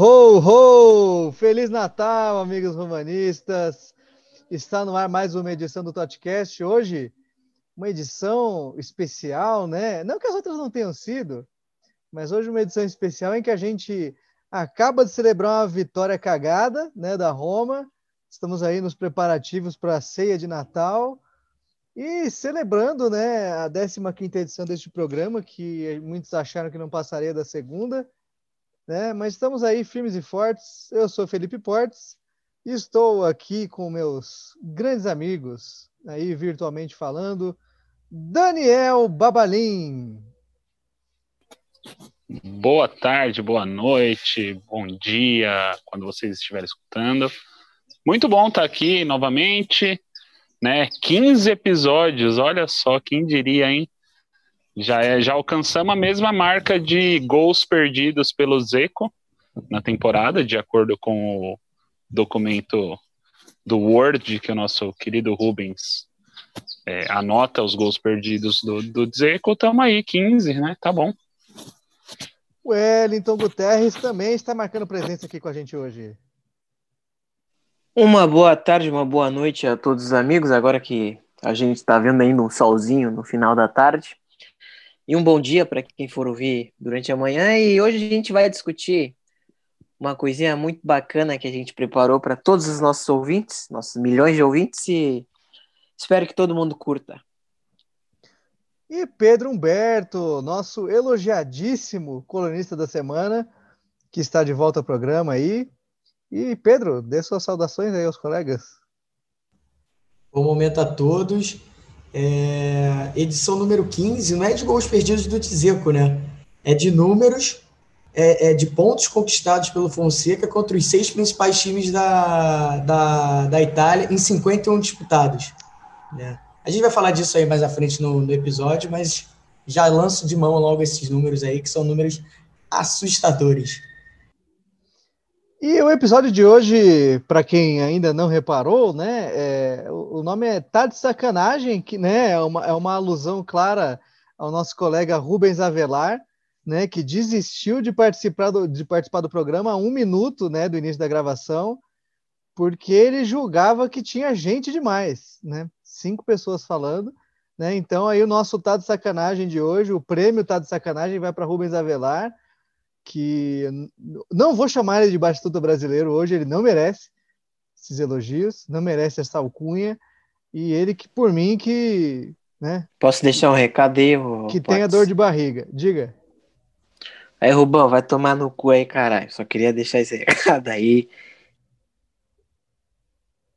ho, ho! Feliz Natal, amigos romanistas! Está no ar mais uma edição do Totcast. Hoje, uma edição especial, né? Não que as outras não tenham sido, mas hoje uma edição especial em que a gente acaba de celebrar uma vitória cagada, né, da Roma. Estamos aí nos preparativos para a ceia de Natal e celebrando, né, a 15ª edição deste programa, que muitos acharam que não passaria da segunda, né? Mas estamos aí firmes e fortes. Eu sou Felipe Portes e estou aqui com meus grandes amigos, aí virtualmente falando, Daniel Babalim. Boa tarde, boa noite, bom dia, quando vocês estiverem escutando. Muito bom estar aqui novamente, né? 15 episódios, olha só, quem diria, hein? Já, é, já alcançamos a mesma marca de gols perdidos pelo Zeco na temporada, de acordo com o documento do Word que o nosso querido Rubens é, anota os gols perdidos do, do Zeco. Estamos aí, 15, né? Tá bom. O Wellington Guterres também está marcando presença aqui com a gente hoje. Uma boa tarde, uma boa noite a todos os amigos. Agora que a gente está vendo ainda um solzinho no final da tarde. E um bom dia para quem for ouvir durante a manhã. E hoje a gente vai discutir uma coisinha muito bacana que a gente preparou para todos os nossos ouvintes, nossos milhões de ouvintes, e espero que todo mundo curta. E Pedro Humberto, nosso elogiadíssimo colunista da semana, que está de volta ao programa aí. E Pedro, dê suas saudações aí aos colegas. Bom momento a todos. É, edição número 15, não é de gols perdidos do Tizeco, né? É de números, é, é, de pontos conquistados pelo Fonseca contra os seis principais times da, da, da Itália em 51 disputados. Né? A gente vai falar disso aí mais à frente no, no episódio, mas já lanço de mão logo esses números aí, que são números assustadores. E o episódio de hoje, para quem ainda não reparou, né, é, o nome é Tá de Sacanagem, que né, é, uma, é uma alusão clara ao nosso colega Rubens Avelar, né, que desistiu de participar do, de participar do programa um minuto né, do início da gravação, porque ele julgava que tinha gente demais, né? Cinco pessoas falando, né? Então aí o nosso Tá de Sacanagem de hoje, o prêmio Tá de Sacanagem vai para Rubens Avelar, que não vou chamar ele de Batistuta brasileiro hoje, ele não merece esses elogios, não merece essa alcunha, e ele que, por mim, que. Né, Posso deixar um recado aí? Que tenha dor de barriga. Diga. Aí, Rubão, vai tomar no cu aí, caralho. Só queria deixar esse recado aí.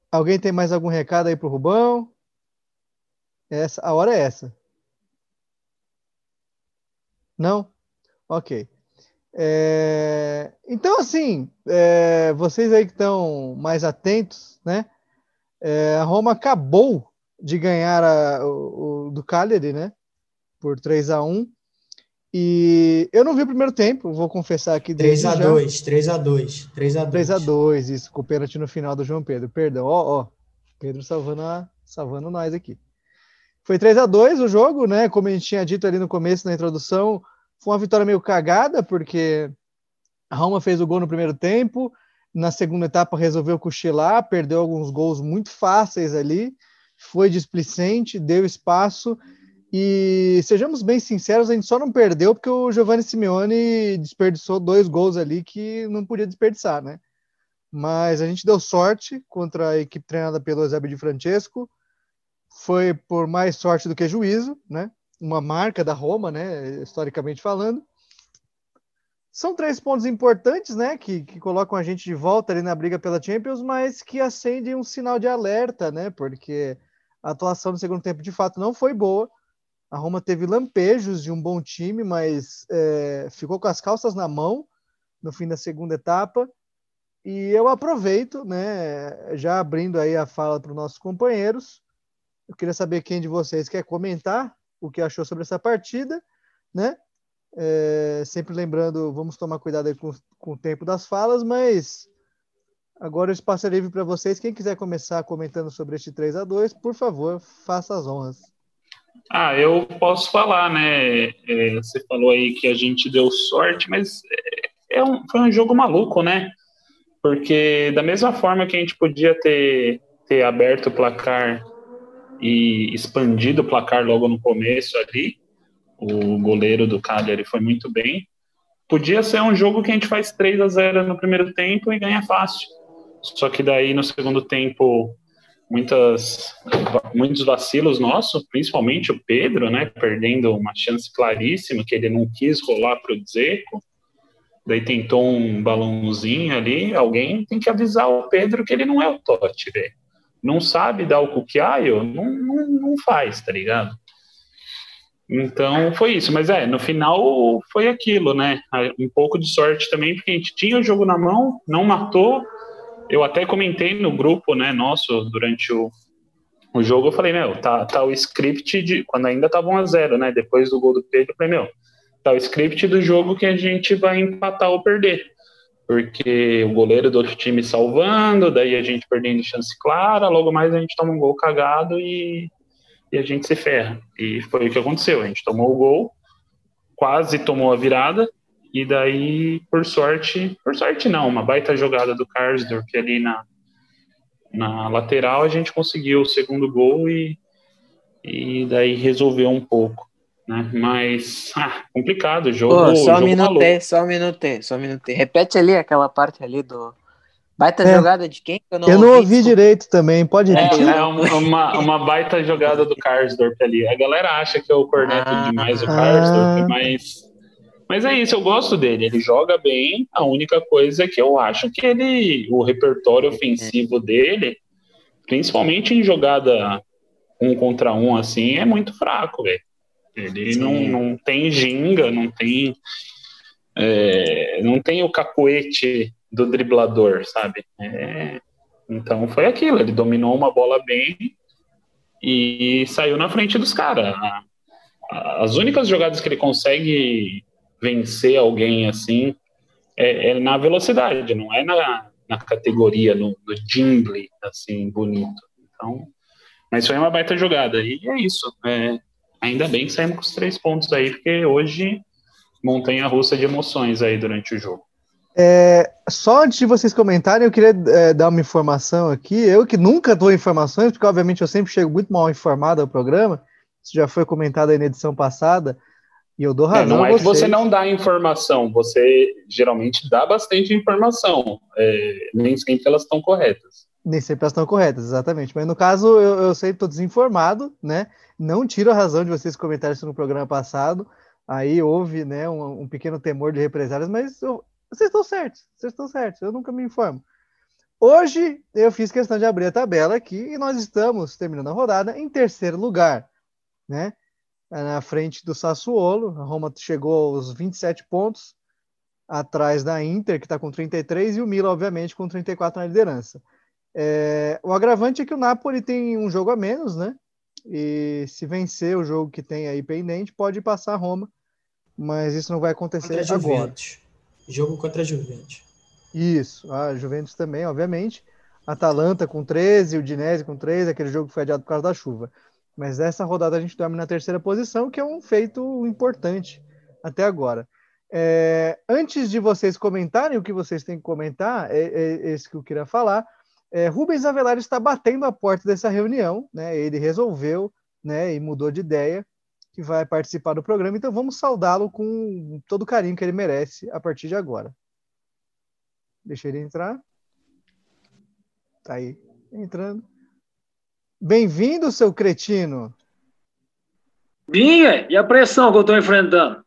Alguém tem mais algum recado aí pro Rubão? Essa, a hora é essa. Não? Ok. É, então, assim, é, vocês aí que estão mais atentos, né? É, a Roma acabou de ganhar a, o, o, do Cagliari, né? Por 3 a 1 E eu não vi o primeiro tempo, vou confessar aqui. 3 a 2 3 a 2 3 a 2 3 a 2 isso, com o pênalti no final do João Pedro. Perdão, ó, ó. Pedro salvando, a, salvando nós aqui. Foi 3 a 2 o jogo, né? Como a gente tinha dito ali no começo, na introdução, foi uma vitória meio cagada, porque a Roma fez o gol no primeiro tempo, na segunda etapa resolveu cochilar, perdeu alguns gols muito fáceis ali, foi displicente, deu espaço e sejamos bem sinceros, a gente só não perdeu porque o Giovanni Simeone desperdiçou dois gols ali que não podia desperdiçar, né? Mas a gente deu sorte contra a equipe treinada pelo Eusébio de Francesco. Foi por mais sorte do que juízo, né? Uma marca da Roma, né, historicamente falando. São três pontos importantes, né, que, que colocam a gente de volta ali na briga pela Champions, mas que acendem um sinal de alerta, né, porque a atuação no segundo tempo de fato não foi boa. A Roma teve lampejos de um bom time, mas é, ficou com as calças na mão no fim da segunda etapa. E eu aproveito, né, já abrindo aí a fala para os nossos companheiros. Eu queria saber quem de vocês quer comentar o que achou sobre essa partida, né? É, sempre lembrando, vamos tomar cuidado com, com o tempo das falas, mas agora o espaço é livre para vocês. Quem quiser começar comentando sobre este 3 a 2 por favor, faça as honras. Ah, eu posso falar, né? É, você falou aí que a gente deu sorte, mas é um, foi um jogo maluco, né? Porque da mesma forma que a gente podia ter, ter aberto o placar e expandido o placar logo no começo ali, o goleiro do Cagliari foi muito bem. Podia ser um jogo que a gente faz 3 a 0 no primeiro tempo e ganha fácil. Só que daí no segundo tempo muitas muitos vacilos nossos, principalmente o Pedro, né, perdendo uma chance claríssima que ele não quis rolar para o Dzeko. Daí tentou um balãozinho ali, alguém tem que avisar o Pedro que ele não é o Totti, velho. Não sabe dar o cuquiaio, não, não, não faz, tá ligado? Então foi isso, mas é, no final foi aquilo, né? Um pouco de sorte também, porque a gente tinha o jogo na mão, não matou. Eu até comentei no grupo, né, nosso, durante o, o jogo, eu falei, meu, tá, tá o script de. Quando ainda tava 1 a 0 né? Depois do gol do Pedro, eu falei, meu, tá o script do jogo que a gente vai empatar ou perder. Porque o goleiro do outro time salvando, daí a gente perdendo chance clara, logo mais a gente toma um gol cagado e e a gente se ferra. E foi o que aconteceu. A gente tomou o gol, quase tomou a virada, e daí, por sorte, por sorte não, uma baita jogada do Karsdorp ali na, na lateral, a gente conseguiu o segundo gol e, e daí resolveu um pouco. Né? Mas, ah, complicado o jogo. Pô, só um minuto, só um minuto, só um minuto. Repete ali aquela parte ali do, Baita é. jogada de quem? Eu não, eu não ouvi, ouvi direito também, pode repetir. É, é uma, uma baita jogada do Karsdorp ali. A galera acha que eu corneto ah, demais o Karsdorp, ah. mas, mas é isso, eu gosto dele. Ele joga bem, a única coisa é que eu acho que ele, o repertório ofensivo dele, principalmente em jogada um contra um assim, é muito fraco, velho. Ele não, não tem ginga, não tem. É, não tem o cacoete do driblador, sabe? É, então foi aquilo, ele dominou uma bola bem e saiu na frente dos caras. As únicas jogadas que ele consegue vencer alguém assim é, é na velocidade, não é na, na categoria, no, no assim, bonito. Então, mas foi uma baita jogada. E é isso. É, ainda bem que saímos com os três pontos aí, porque hoje montanha russa de emoções aí durante o jogo. É, só antes de vocês comentarem, eu queria é, dar uma informação aqui. Eu que nunca dou informações, porque obviamente eu sempre chego muito mal informado ao programa. Isso já foi comentado aí na edição passada. E eu dou razão. É, não é que você não dá informação, você geralmente dá bastante informação. É, nem sempre elas estão corretas. Nem sempre elas estão corretas, exatamente. Mas no caso, eu, eu sempre estou desinformado, né? Não tiro a razão de vocês comentarem isso no programa passado. Aí houve né, um, um pequeno temor de represálias, mas eu, vocês estão certos, vocês estão certos, eu nunca me informo. Hoje eu fiz questão de abrir a tabela aqui e nós estamos terminando a rodada em terceiro lugar, né? Na frente do Sassuolo, a Roma chegou aos 27 pontos, atrás da Inter, que está com 33, e o Milan, obviamente, com 34 na liderança. É, o agravante é que o Napoli tem um jogo a menos, né? E se vencer o jogo que tem aí pendente, pode passar a Roma, mas isso não vai acontecer agora. Jogo contra a Juventus. Isso, a Juventus também, obviamente. Atalanta com 13, o Dinese com 13, aquele jogo que foi adiado por causa da chuva. Mas dessa rodada a gente dorme na terceira posição, que é um feito importante até agora. É, antes de vocês comentarem o que vocês têm que comentar, é, é esse que eu queria falar. É, Rubens Avelar está batendo a porta dessa reunião, né? Ele resolveu, né? E mudou de ideia que vai participar do programa. Então vamos saudá-lo com todo o carinho que ele merece a partir de agora. Deixa ele entrar. Tá aí, entrando. Bem-vindo, seu cretino. Vinha, e a pressão que eu estou enfrentando?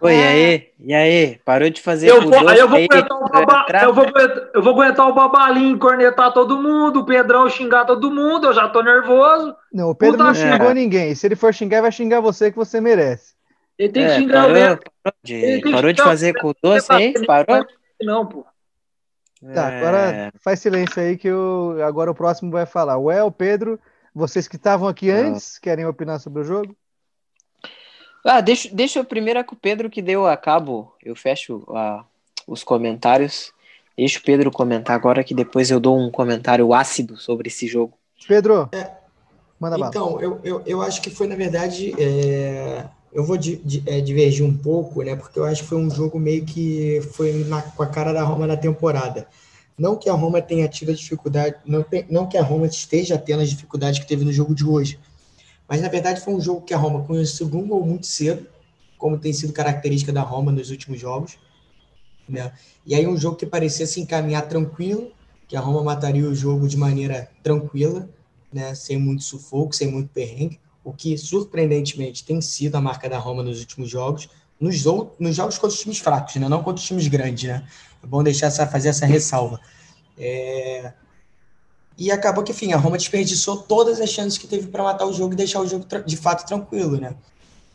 Oi, e aí? E aí? Parou de fazer eu vou, aí eu vou, aguentar o baba, eu, vou, eu vou aguentar o babalinho, cornetar todo mundo, o Pedrão xingar todo mundo, eu já tô nervoso. Não, o Pedro Puta não xingou é. ninguém. Se ele for xingar, vai xingar você que você merece. Ele tem que é, xingar parou, mesmo. Parou de, parou de fazer com doce aí? Parou? Não, pô. Tá, agora é. faz silêncio aí que eu, agora o próximo vai falar. O El, Pedro, vocês que estavam aqui antes, querem opinar sobre o jogo? Ah, deixa, deixa eu primeiro com o Pedro que deu a cabo. Eu fecho uh, os comentários. Deixa o Pedro comentar agora que depois eu dou um comentário ácido sobre esse jogo. Pedro, é, manda Então, eu, eu, eu acho que foi, na verdade, é, eu vou di, di, é, divergir um pouco, né? Porque eu acho que foi um jogo meio que foi na, com a cara da Roma na temporada. Não que a Roma tenha tido a dificuldade, não, tem, não que a Roma esteja tendo as dificuldades que teve no jogo de hoje. Mas na verdade foi um jogo que a Roma conheceu um gol muito cedo, como tem sido característica da Roma nos últimos jogos. Né? E aí um jogo que parecia se encaminhar tranquilo, que a Roma mataria o jogo de maneira tranquila, né? sem muito sufoco, sem muito perrengue o que surpreendentemente tem sido a marca da Roma nos últimos jogos, nos, nos jogos contra os times fracos, né? não contra os times grandes. Né? É bom deixar essa, fazer essa ressalva. É... E acabou que, enfim, a Roma desperdiçou todas as chances que teve para matar o jogo e deixar o jogo de fato tranquilo. Né?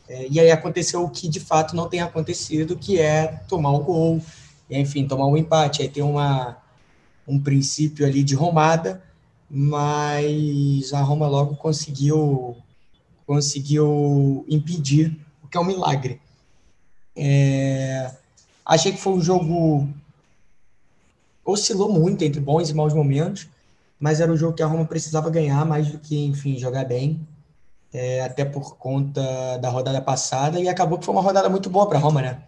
É, e aí aconteceu o que de fato não tem acontecido, que é tomar o gol, e, enfim, tomar um empate. Aí tem uma, um princípio ali de romada, mas a Roma logo conseguiu conseguiu impedir, o que é um milagre. É, achei que foi um jogo oscilou muito entre bons e maus momentos, mas era um jogo que a Roma precisava ganhar mais do que, enfim, jogar bem, é, até por conta da rodada passada, e acabou que foi uma rodada muito boa para a Roma, né?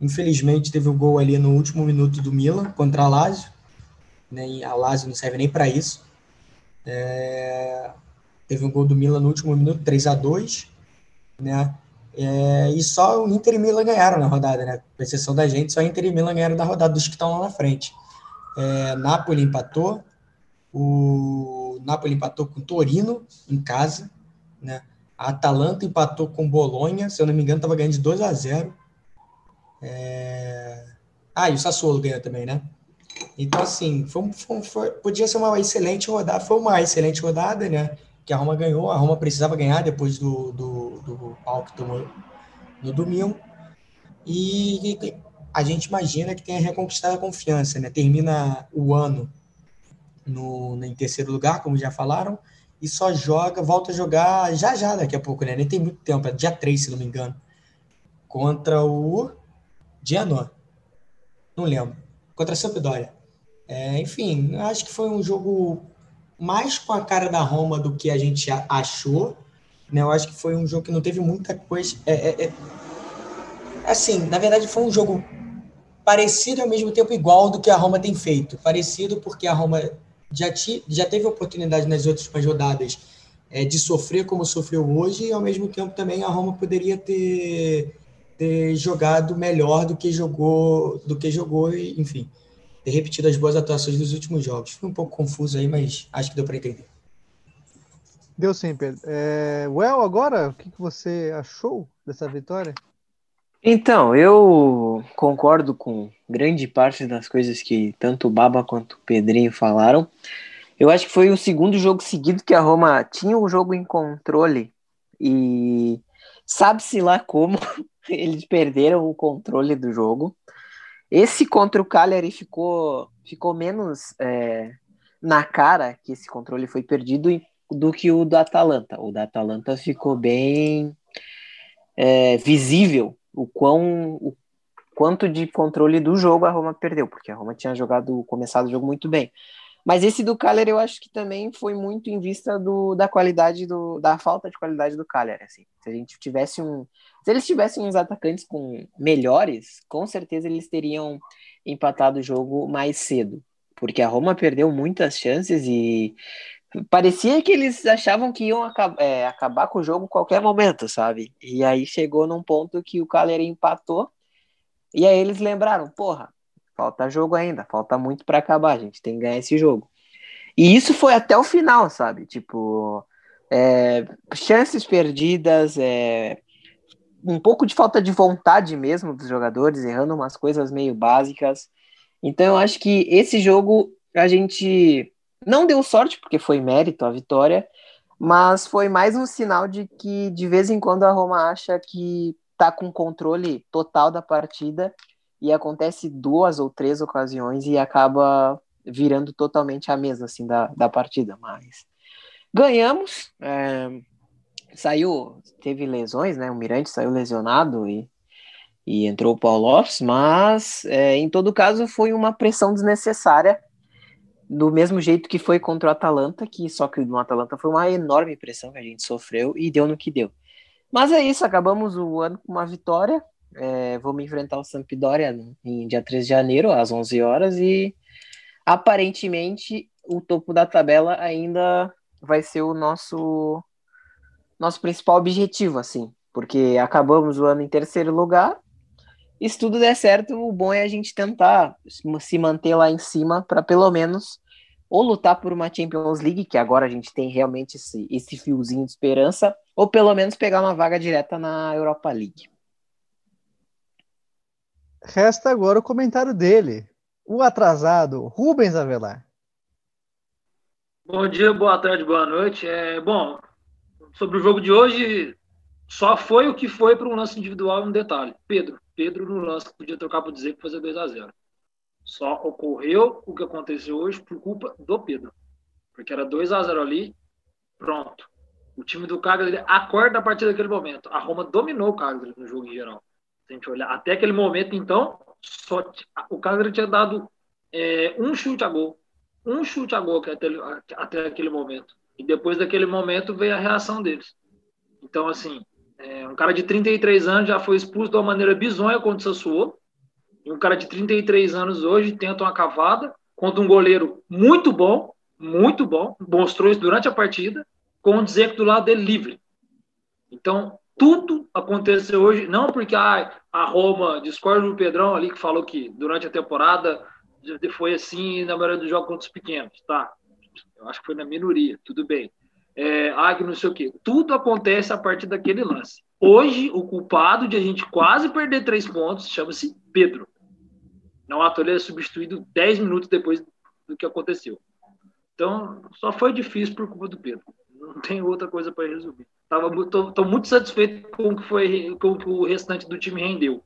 Infelizmente teve o gol ali no último minuto do Milan contra a Lazio, né? E a Lazio não serve nem para isso. É, Teve um gol do Milan no último minuto, 3 a 2 né? É, e só o Inter e Milan ganharam na rodada, né? Com exceção da gente, só o Inter e Milan ganharam da rodada dos que estão lá na frente. É, Napoli empatou, o Napoli empatou com o Torino em casa, né? A Atalanta empatou com Bolonha, se eu não me engano, estava ganhando de 2 a 0. É... Ah, e o Sassuolo ganhou também, né? Então, assim, foi, foi, foi, podia ser uma excelente rodada, foi uma excelente rodada, né? que a Roma ganhou. A Roma precisava ganhar depois do, do, do pau que tomou no domingo. E a gente imagina que tenha reconquistado a confiança, né? Termina o ano no, em terceiro lugar, como já falaram, e só joga, volta a jogar já já daqui a pouco, né? Nem tem muito tempo, é dia 3, se não me engano. Contra o Genoa. Não lembro. Contra a Sampdoria. É, enfim, acho que foi um jogo mais com a cara da Roma do que a gente achou. Né? Eu acho que foi um jogo que não teve muita coisa. É, é, é... Assim, na verdade, foi um jogo parecido e ao mesmo tempo igual do que a Roma tem feito. Parecido porque a Roma já, ti, já teve oportunidade nas outras rodadas é, de sofrer como sofreu hoje, e ao mesmo tempo também a Roma poderia ter, ter jogado melhor do que jogou, do que jogou, enfim ter repetido as boas atuações dos últimos jogos. Foi um pouco confuso aí, mas acho que deu para entender. Deu sim, Pedro. É, well, agora, o que, que você achou dessa vitória? Então, eu concordo com grande parte das coisas que tanto o Baba quanto o Pedrinho falaram. Eu acho que foi o segundo jogo seguido que a Roma tinha o jogo em controle e sabe-se lá como eles perderam o controle do jogo. Esse contra o Cagliari ficou, ficou menos é, na cara que esse controle foi perdido do que o do Atalanta. O da Atalanta ficou bem é, visível o quão o quanto de controle do jogo a Roma perdeu, porque a Roma tinha jogado começado o jogo muito bem. Mas esse do Cagliari eu acho que também foi muito em vista do, da qualidade do, da falta de qualidade do Cagliari. Assim. Se a gente tivesse um, se eles tivessem uns atacantes com melhores, com certeza eles teriam empatado o jogo mais cedo, porque a Roma perdeu muitas chances e parecia que eles achavam que iam acabar, é, acabar com o jogo a qualquer momento, sabe? E aí chegou num ponto que o Cagliari empatou e aí eles lembraram, porra, Falta jogo ainda, falta muito para acabar, a gente tem que ganhar esse jogo. E isso foi até o final, sabe? Tipo, é, chances perdidas, é, um pouco de falta de vontade mesmo dos jogadores, errando umas coisas meio básicas. Então eu acho que esse jogo a gente não deu sorte, porque foi mérito a vitória, mas foi mais um sinal de que de vez em quando a Roma acha que tá com controle total da partida e acontece duas ou três ocasiões e acaba virando totalmente a mesa assim da, da partida, mas ganhamos, é, saiu, teve lesões, né, o Mirante saiu lesionado e, e entrou o Paulo Lopes, mas é, em todo caso foi uma pressão desnecessária, do mesmo jeito que foi contra o Atalanta, que só que no Atalanta foi uma enorme pressão que a gente sofreu e deu no que deu. Mas é isso, acabamos o ano com uma vitória. É, vamos enfrentar o Sampdoria em dia 3 de janeiro, às 11 horas, e aparentemente o topo da tabela ainda vai ser o nosso nosso principal objetivo, assim, porque acabamos o ano em terceiro lugar. E se tudo der certo, o bom é a gente tentar se manter lá em cima para pelo menos ou lutar por uma Champions League, que agora a gente tem realmente esse, esse fiozinho de esperança, ou pelo menos pegar uma vaga direta na Europa League. Resta agora o comentário dele, o atrasado, Rubens Avelar. Bom dia, boa tarde, boa noite. É, bom, sobre o jogo de hoje, só foi o que foi para um lance individual um detalhe. Pedro. Pedro no lance podia trocar para dizer que fazer 2 a 0 Só ocorreu o que aconteceu hoje por culpa do Pedro. Porque era 2 a 0 ali, pronto. O time do Cagliari acorda a partir daquele momento. A Roma dominou o Cagliari no jogo em geral. Se a gente olhar até aquele momento, então, só o Cagliari tinha dado é, um chute a gol. Um chute a gol até, até aquele momento. E depois daquele momento veio a reação deles. Então, assim, é, um cara de 33 anos já foi expulso de uma maneira bizonha contra o Sassuolo. E um cara de 33 anos hoje tenta uma cavada contra um goleiro muito bom, muito bom, mostrou isso durante a partida, com o Dzeko do lado dele livre. Então, tudo aconteceu hoje, não porque ah, a Roma, discorda do Pedrão ali, que falou que durante a temporada foi assim na maioria dos jogos contra os pequenos, tá? Eu acho que foi na minoria, tudo bem. É, ah, que não sei o quê. Tudo acontece a partir daquele lance. Hoje, o culpado de a gente quase perder três pontos chama-se Pedro. Não à toa ele é substituído 10 minutos depois do que aconteceu. Então, só foi difícil por culpa do Pedro. Não tem outra coisa para resolver. Estou muito satisfeito com o que foi com o que o restante do time rendeu.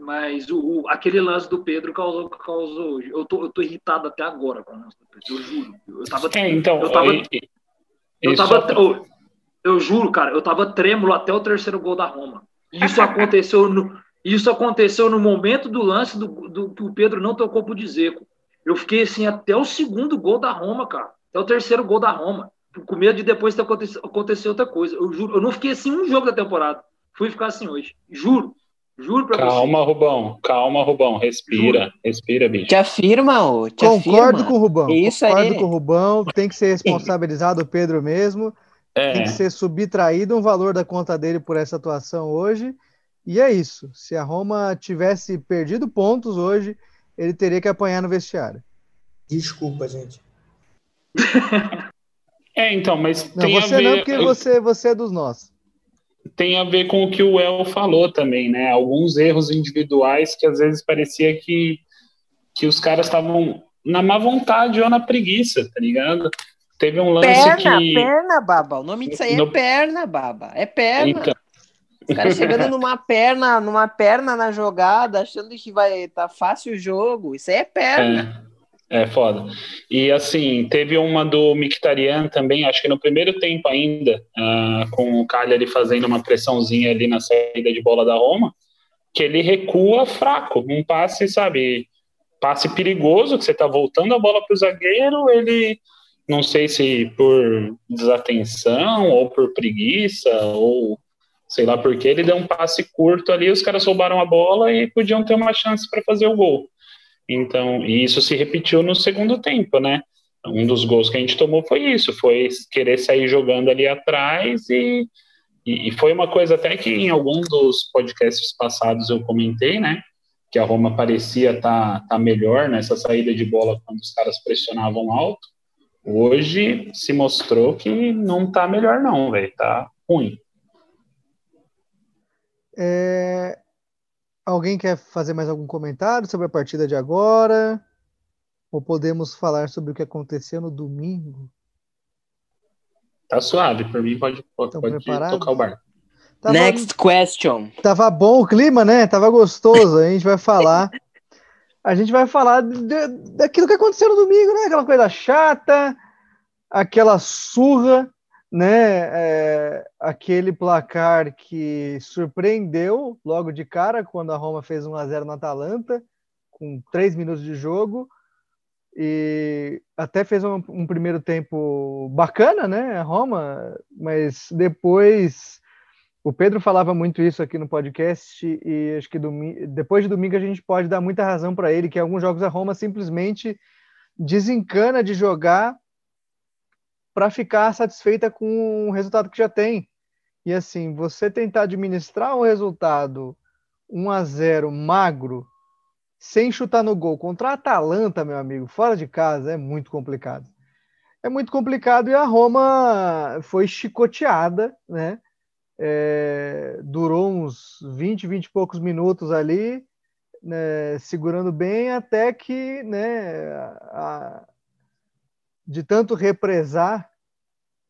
Mas o, o, aquele lance do Pedro causou, causou. Eu tô, eu tô irritado até agora com o lance do Pedro. Eu juro. Eu tava, é, então, eu tava, eu, tava, eu, eu, juro, cara, eu tava trêmulo até o terceiro gol da Roma. Isso aconteceu no, isso aconteceu no momento do lance do, do que o Pedro não tocou pro Dzeko. Eu fiquei assim até o segundo gol da Roma, cara. Até o terceiro gol da Roma. Com medo de depois acontecer, acontecer outra coisa. Eu juro, eu não fiquei assim um jogo da temporada. Fui ficar assim hoje. Juro. Juro pra calma, você. Rubão. Calma, Rubão. Respira. Juro. Respira, bicho. Te afirma, ô. Te Concordo afirma. com o Rubão. Isso Concordo aí. com o Rubão. Tem que ser responsabilizado o Pedro mesmo. É. Tem que ser subtraído um valor da conta dele por essa atuação hoje. E é isso. Se a Roma tivesse perdido pontos hoje, ele teria que apanhar no vestiário. Desculpa, gente. é, então, mas não, você ver... não, porque você, você é dos nossos tem a ver com o que o El falou também, né? Alguns erros individuais que às vezes parecia que, que os caras estavam na má vontade ou na preguiça, tá ligado? Teve um lance perna, que... Perna, baba. O nome disso aí no... é perna, baba. É perna. Então... Os caras chegando numa perna, numa perna na jogada, achando que vai estar tá fácil o jogo. Isso aí é perna. É. É foda. E assim, teve uma do Mictarian também, acho que no primeiro tempo ainda, uh, com o Cagliari fazendo uma pressãozinha ali na saída de bola da Roma, que ele recua fraco, um passe, sabe, passe perigoso, que você tá voltando a bola pro zagueiro, ele, não sei se por desatenção, ou por preguiça, ou sei lá por que, ele deu um passe curto ali, os caras roubaram a bola e podiam ter uma chance para fazer o gol. Então, e isso se repetiu no segundo tempo, né? Um dos gols que a gente tomou foi isso, foi querer sair jogando ali atrás e, e, e foi uma coisa até que em algum dos podcasts passados eu comentei, né? Que a Roma parecia estar tá, tá melhor nessa saída de bola quando os caras pressionavam alto. Hoje se mostrou que não tá melhor não, velho, tá ruim. É, Alguém quer fazer mais algum comentário sobre a partida de agora? Ou podemos falar sobre o que aconteceu no domingo? Tá suave, por mim pode, pode, pode tocar o bar. Tava, Next question. Tava bom o clima, né? Tava gostoso. A gente vai falar. A gente vai falar de, daquilo que aconteceu no domingo, né? Aquela coisa chata, aquela surra né, é, aquele placar que surpreendeu logo de cara quando a Roma fez 1 a 0 no Atalanta, com três minutos de jogo, e até fez um, um, primeiro tempo bacana, né, a Roma, mas depois O Pedro falava muito isso aqui no podcast e acho que depois de domingo a gente pode dar muita razão para ele que alguns jogos a Roma simplesmente desencana de jogar para ficar satisfeita com o resultado que já tem. E assim, você tentar administrar um resultado 1 a 0 magro sem chutar no gol contra a Atalanta, meu amigo, fora de casa é muito complicado. É muito complicado e a Roma foi chicoteada, né? É, durou uns 20, 20 e poucos minutos ali, né, segurando bem, até que, né, a, de tanto represar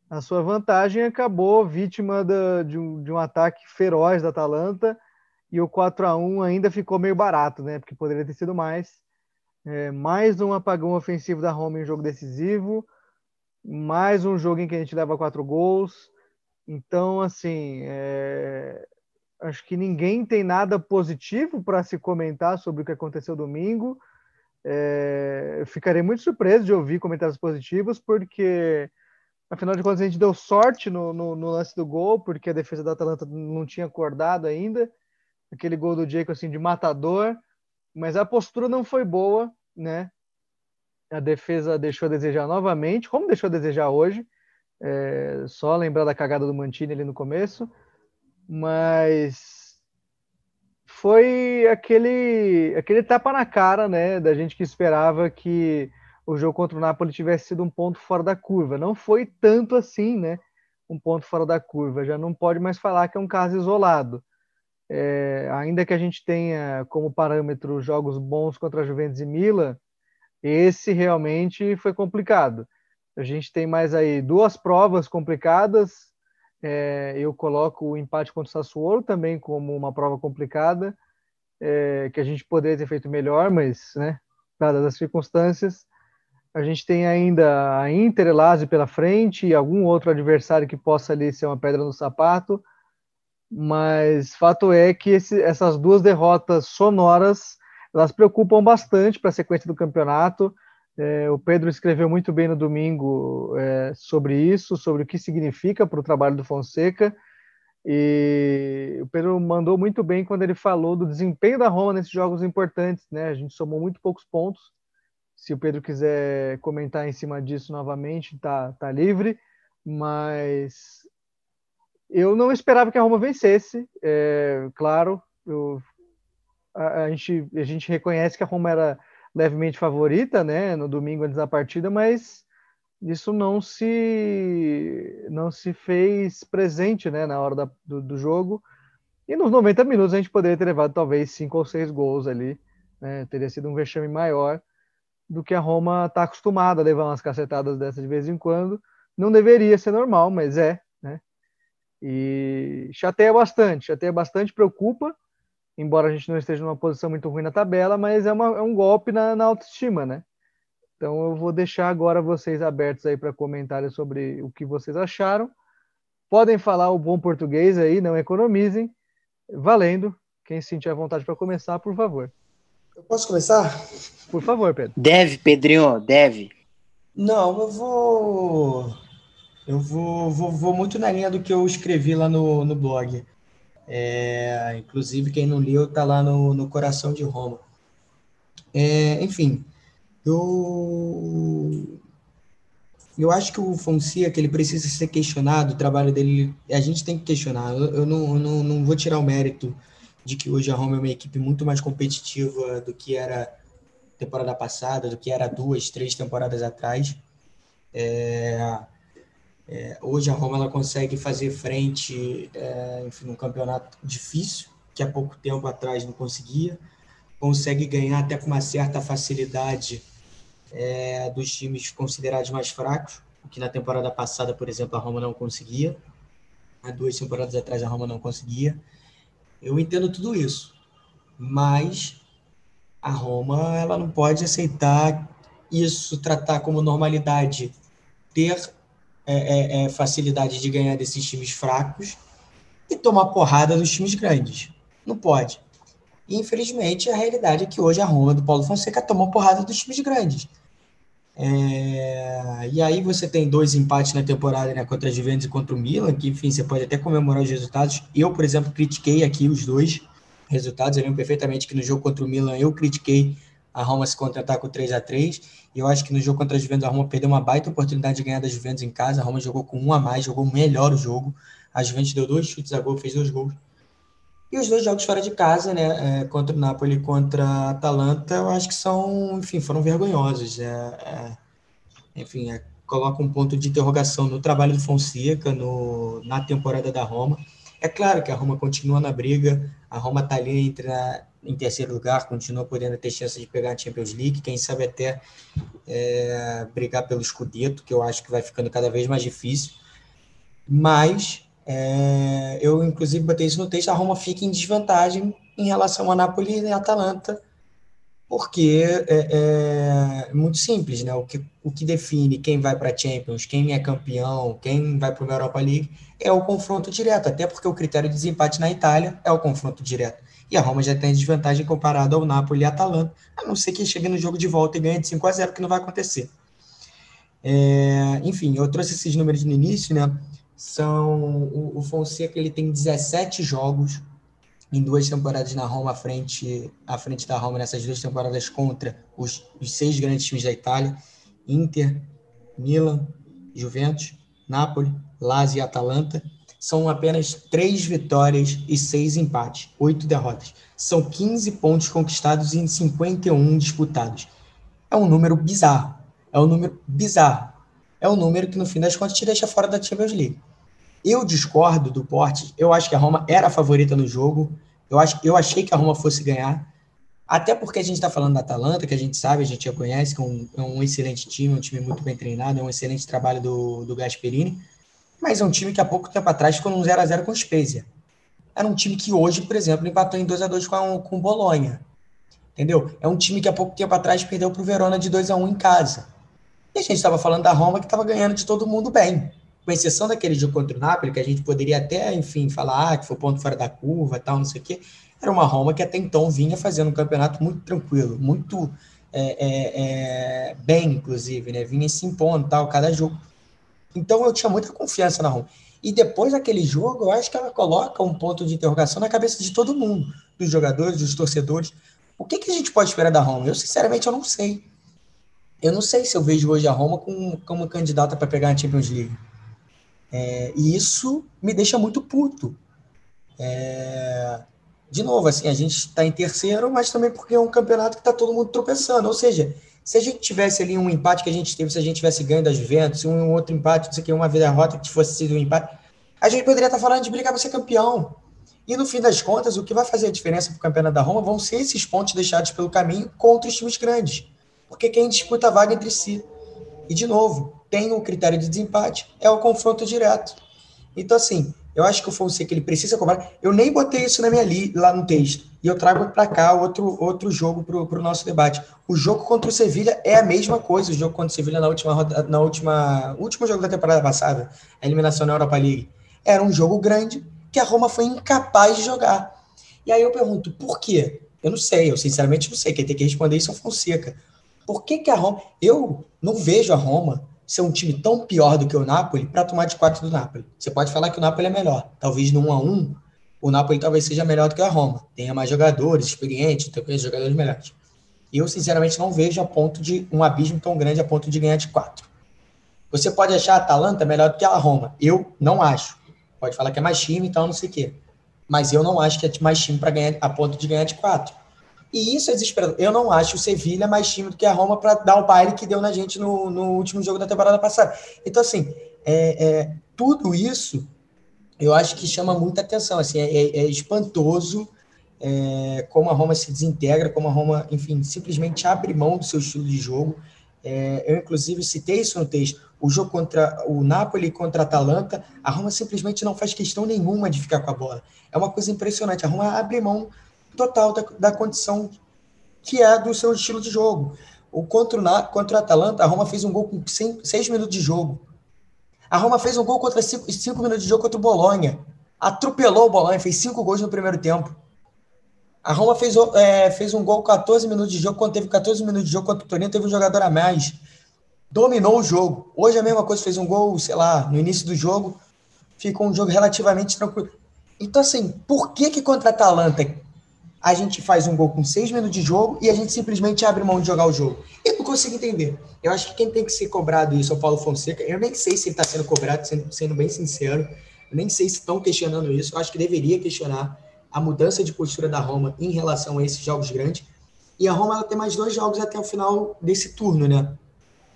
a sua vantagem, acabou vítima da, de, um, de um ataque feroz da Atalanta e o 4 a 1 ainda ficou meio barato, né? Porque poderia ter sido mais. É, mais um apagão ofensivo da Roma em jogo decisivo, mais um jogo em que a gente leva quatro gols. Então, assim, é... acho que ninguém tem nada positivo para se comentar sobre o que aconteceu domingo. É... Ficarei muito surpreso de ouvir comentários positivos, porque, afinal de contas, a gente deu sorte no, no, no lance do gol, porque a defesa da Atalanta não tinha acordado ainda. Aquele gol do Jacob, assim, de matador. Mas a postura não foi boa, né? A defesa deixou a desejar novamente, como deixou a desejar hoje. É, só lembrar da cagada do Mantini ali no começo, mas foi aquele aquele tapa na cara, né, da gente que esperava que o jogo contra o Napoli tivesse sido um ponto fora da curva. Não foi tanto assim, né? Um ponto fora da curva. Já não pode mais falar que é um caso isolado. É, ainda que a gente tenha como parâmetro jogos bons contra a Juventus e Milan, esse realmente foi complicado. A gente tem mais aí duas provas complicadas. É, eu coloco o empate contra o Sassuolo também como uma prova complicada, é, que a gente poderia ter feito melhor, mas, né, dadas as circunstâncias, a gente tem ainda a Inter, Lazio pela frente e algum outro adversário que possa ali ser uma pedra no sapato. Mas fato é que esse, essas duas derrotas sonoras elas preocupam bastante para a sequência do campeonato. É, o Pedro escreveu muito bem no domingo é, sobre isso, sobre o que significa para o trabalho do Fonseca. E o Pedro mandou muito bem quando ele falou do desempenho da Roma nesses jogos importantes. Né? A gente somou muito poucos pontos. Se o Pedro quiser comentar em cima disso novamente, tá, tá livre. Mas eu não esperava que a Roma vencesse. É, claro, eu, a, a, gente, a gente reconhece que a Roma era levemente favorita, né, no domingo antes da partida, mas isso não se não se fez presente, né, na hora da, do, do, jogo. E nos 90 minutos a gente poderia ter levado talvez cinco ou seis gols ali, né, teria sido um vexame maior do que a Roma está acostumada a levar umas cacetadas dessas de vez em quando. Não deveria ser normal, mas é, né? E chateia bastante, chateia bastante, preocupa, embora a gente não esteja numa posição muito ruim na tabela, mas é, uma, é um golpe na, na, autoestima, né? Então eu vou deixar agora vocês abertos aí para comentários sobre o que vocês acharam. Podem falar o bom português aí, não economizem. Valendo. Quem sentir a vontade para começar, por favor. Eu posso começar? Por favor, Pedro. Deve, Pedrinho, deve. Não, eu vou. Eu vou, vou, vou muito na linha do que eu escrevi lá no, no blog. É, inclusive, quem não leu está lá no, no Coração de Roma. É, enfim, eu, eu acho que o Fonseca ele precisa ser questionado, o trabalho dele, a gente tem que questionar. Eu, eu, não, eu não, não vou tirar o mérito de que hoje a Roma é uma equipe muito mais competitiva do que era temporada passada, do que era duas, três temporadas atrás. É, é, hoje a Roma ela consegue fazer frente é, enfim, num campeonato difícil, que há pouco tempo atrás não conseguia. Consegue ganhar até com uma certa facilidade é, dos times considerados mais fracos, o que na temporada passada, por exemplo, a Roma não conseguia. Há duas temporadas atrás a Roma não conseguia. Eu entendo tudo isso, mas a Roma ela não pode aceitar isso, tratar como normalidade, ter é, é, é, facilidade de ganhar desses times fracos e tomar porrada dos times grandes. Não pode. E, infelizmente, a realidade é que hoje a Roma do Paulo Fonseca tomou porrada dos times grandes. É, e aí você tem dois empates na temporada né, contra a Juventus e contra o Milan, que enfim, você pode até comemorar os resultados. Eu, por exemplo, critiquei aqui os dois resultados. Eu lembro perfeitamente que no jogo contra o Milan eu critiquei a Roma se contentar com 3 a 3 E eu acho que no jogo contra a Juventus a Roma perdeu uma baita oportunidade de ganhar da Juventus em casa. A Roma jogou com um a mais, jogou melhor o jogo. A Juventus deu dois chutes a gol, fez dois gols. E os dois jogos fora de casa, né, é, contra o Napoli e contra a Atalanta, eu acho que são, enfim, foram vergonhosos. É, é, enfim, é, coloca um ponto de interrogação no trabalho do Fonseca, no, na temporada da Roma. É claro que a Roma continua na briga, a Roma está ali entre na, em terceiro lugar, continua podendo ter chance de pegar a Champions League, quem sabe até é, brigar pelo Scudetto, que eu acho que vai ficando cada vez mais difícil. Mas é, eu, inclusive, botei isso no texto, a Roma fica em desvantagem em relação a Napoli e a Atalanta, porque é, é, muito simples, né? O que, o que define quem vai para a Champions, quem é campeão, quem vai para a Europa League, é o confronto direto, até porque o critério de desempate na Itália é o confronto direto. E a Roma já tem desvantagem comparado ao Napoli e Atalanta, a não ser que chegue no jogo de volta e ganhe de 5 a 0 que não vai acontecer. É, enfim, eu trouxe esses números no início, né? São o, o Fonseca ele tem 17 jogos em duas temporadas na Roma à frente, à frente da Roma nessas duas temporadas contra os, os seis grandes times da Itália, Inter, Milan, Juventus, Napoli, Lazio e Atalanta. São apenas três vitórias e seis empates, oito derrotas. São 15 pontos conquistados em 51 disputados. É um número bizarro. É um número bizarro. É um número que, no fim das contas, te deixa fora da Champions League. Eu discordo do Porte. Eu acho que a Roma era a favorita no jogo. Eu, acho, eu achei que a Roma fosse ganhar. Até porque a gente está falando da Atalanta, que a gente sabe, a gente já conhece, que é um, é um, excelente time, um time muito bem treinado, é um excelente trabalho do, do Gasperini. Mas é um time que há pouco tempo atrás ficou num 0x0 com o Spezia. Era um time que hoje, por exemplo, empatou em 2x2 com, com o Bolonha. Entendeu? É um time que há pouco tempo atrás perdeu para o Verona de 2 a 1 em casa. E a gente estava falando da Roma que estava ganhando de todo mundo bem com exceção daquele jogo contra o Napoli, que a gente poderia até, enfim, falar ah, que foi ponto fora da curva tal, não sei o quê, era uma Roma que até então vinha fazendo um campeonato muito tranquilo, muito é, é, é, bem, inclusive, né? Vinha se impondo tal, cada jogo. Então eu tinha muita confiança na Roma. E depois daquele jogo, eu acho que ela coloca um ponto de interrogação na cabeça de todo mundo, dos jogadores, dos torcedores. O que, que a gente pode esperar da Roma? Eu, sinceramente, eu não sei. Eu não sei se eu vejo hoje a Roma como, como candidata para pegar a Champions League. É, e isso me deixa muito puto. É, de novo, assim, a gente está em terceiro, mas também porque é um campeonato que está todo mundo tropeçando. Ou seja, se a gente tivesse ali um empate que a gente teve, se a gente tivesse ganho das Juventus, um outro empate, não sei o que, uma derrota que fosse sido um empate, a gente poderia estar falando de brigar para ser campeão. E no fim das contas, o que vai fazer a diferença para o campeonato da Roma vão ser esses pontos deixados pelo caminho contra os times grandes. Porque quem disputa a vaga entre si. E, de novo, tem o um critério de desempate, é o confronto direto. Então, assim, eu acho que o Fonseca ele precisa cobrar. Eu nem botei isso na minha li, lá no texto. E eu trago para cá outro, outro jogo para o nosso debate. O jogo contra o Sevilha é a mesma coisa. O jogo contra o Sevilha na última na última último jogo da temporada passada, a eliminação na Europa League, era um jogo grande que a Roma foi incapaz de jogar. E aí eu pergunto, por quê? Eu não sei, eu sinceramente não sei. Quem tem que responder isso é o Fonseca. Por que, que a Roma. Eu não vejo a Roma ser um time tão pior do que o Napoli para tomar de quatro do Napoli. Você pode falar que o Napoli é melhor. Talvez no 1 a 1 o Napoli talvez seja melhor do que a Roma. Tenha mais jogadores experientes, tenha jogadores melhores. Eu, sinceramente, não vejo a ponto de um abismo tão grande a ponto de ganhar de quatro. Você pode achar a Atalanta melhor do que a Roma. Eu não acho. Pode falar que é mais time e tal, não sei o quê. Mas eu não acho que é mais time para ganhar a ponto de ganhar de quatro. E isso é desesperador. Eu não acho o Sevilha mais time do que a Roma para dar o baile que deu na gente no, no último jogo da temporada passada. Então, assim, é, é, tudo isso eu acho que chama muita atenção. Assim, é, é, é espantoso é, como a Roma se desintegra, como a Roma, enfim, simplesmente abre mão do seu estilo de jogo. É, eu, inclusive, citei isso no texto. O jogo contra o Napoli contra a Atalanta, a Roma simplesmente não faz questão nenhuma de ficar com a bola. É uma coisa impressionante. A Roma abre mão total da, da condição que é do seu estilo de jogo. O contra o, contra o Atalanta, a Roma fez um gol com 6 minutos de jogo. A Roma fez um gol contra 5 minutos de jogo contra o Bolonha. Atropelou o Bolonha, fez 5 gols no primeiro tempo. A Roma fez, é, fez um gol com 14 minutos de jogo, quando teve 14 minutos de jogo contra o Torino, teve um jogador a mais. dominou o jogo. Hoje a mesma coisa, fez um gol, sei lá, no início do jogo, ficou um jogo relativamente tranquilo. Então, assim, por que que contra a Atalanta a gente faz um gol com seis minutos de jogo e a gente simplesmente abre mão de jogar o jogo? Eu não consigo entender. Eu acho que quem tem que ser cobrado isso é o Paulo Fonseca. Eu nem sei se ele está sendo cobrado, sendo, sendo bem sincero. Eu nem sei se estão questionando isso. Eu acho que deveria questionar a mudança de postura da Roma em relação a esses jogos grandes. E a Roma ela tem mais dois jogos até o final desse turno, né?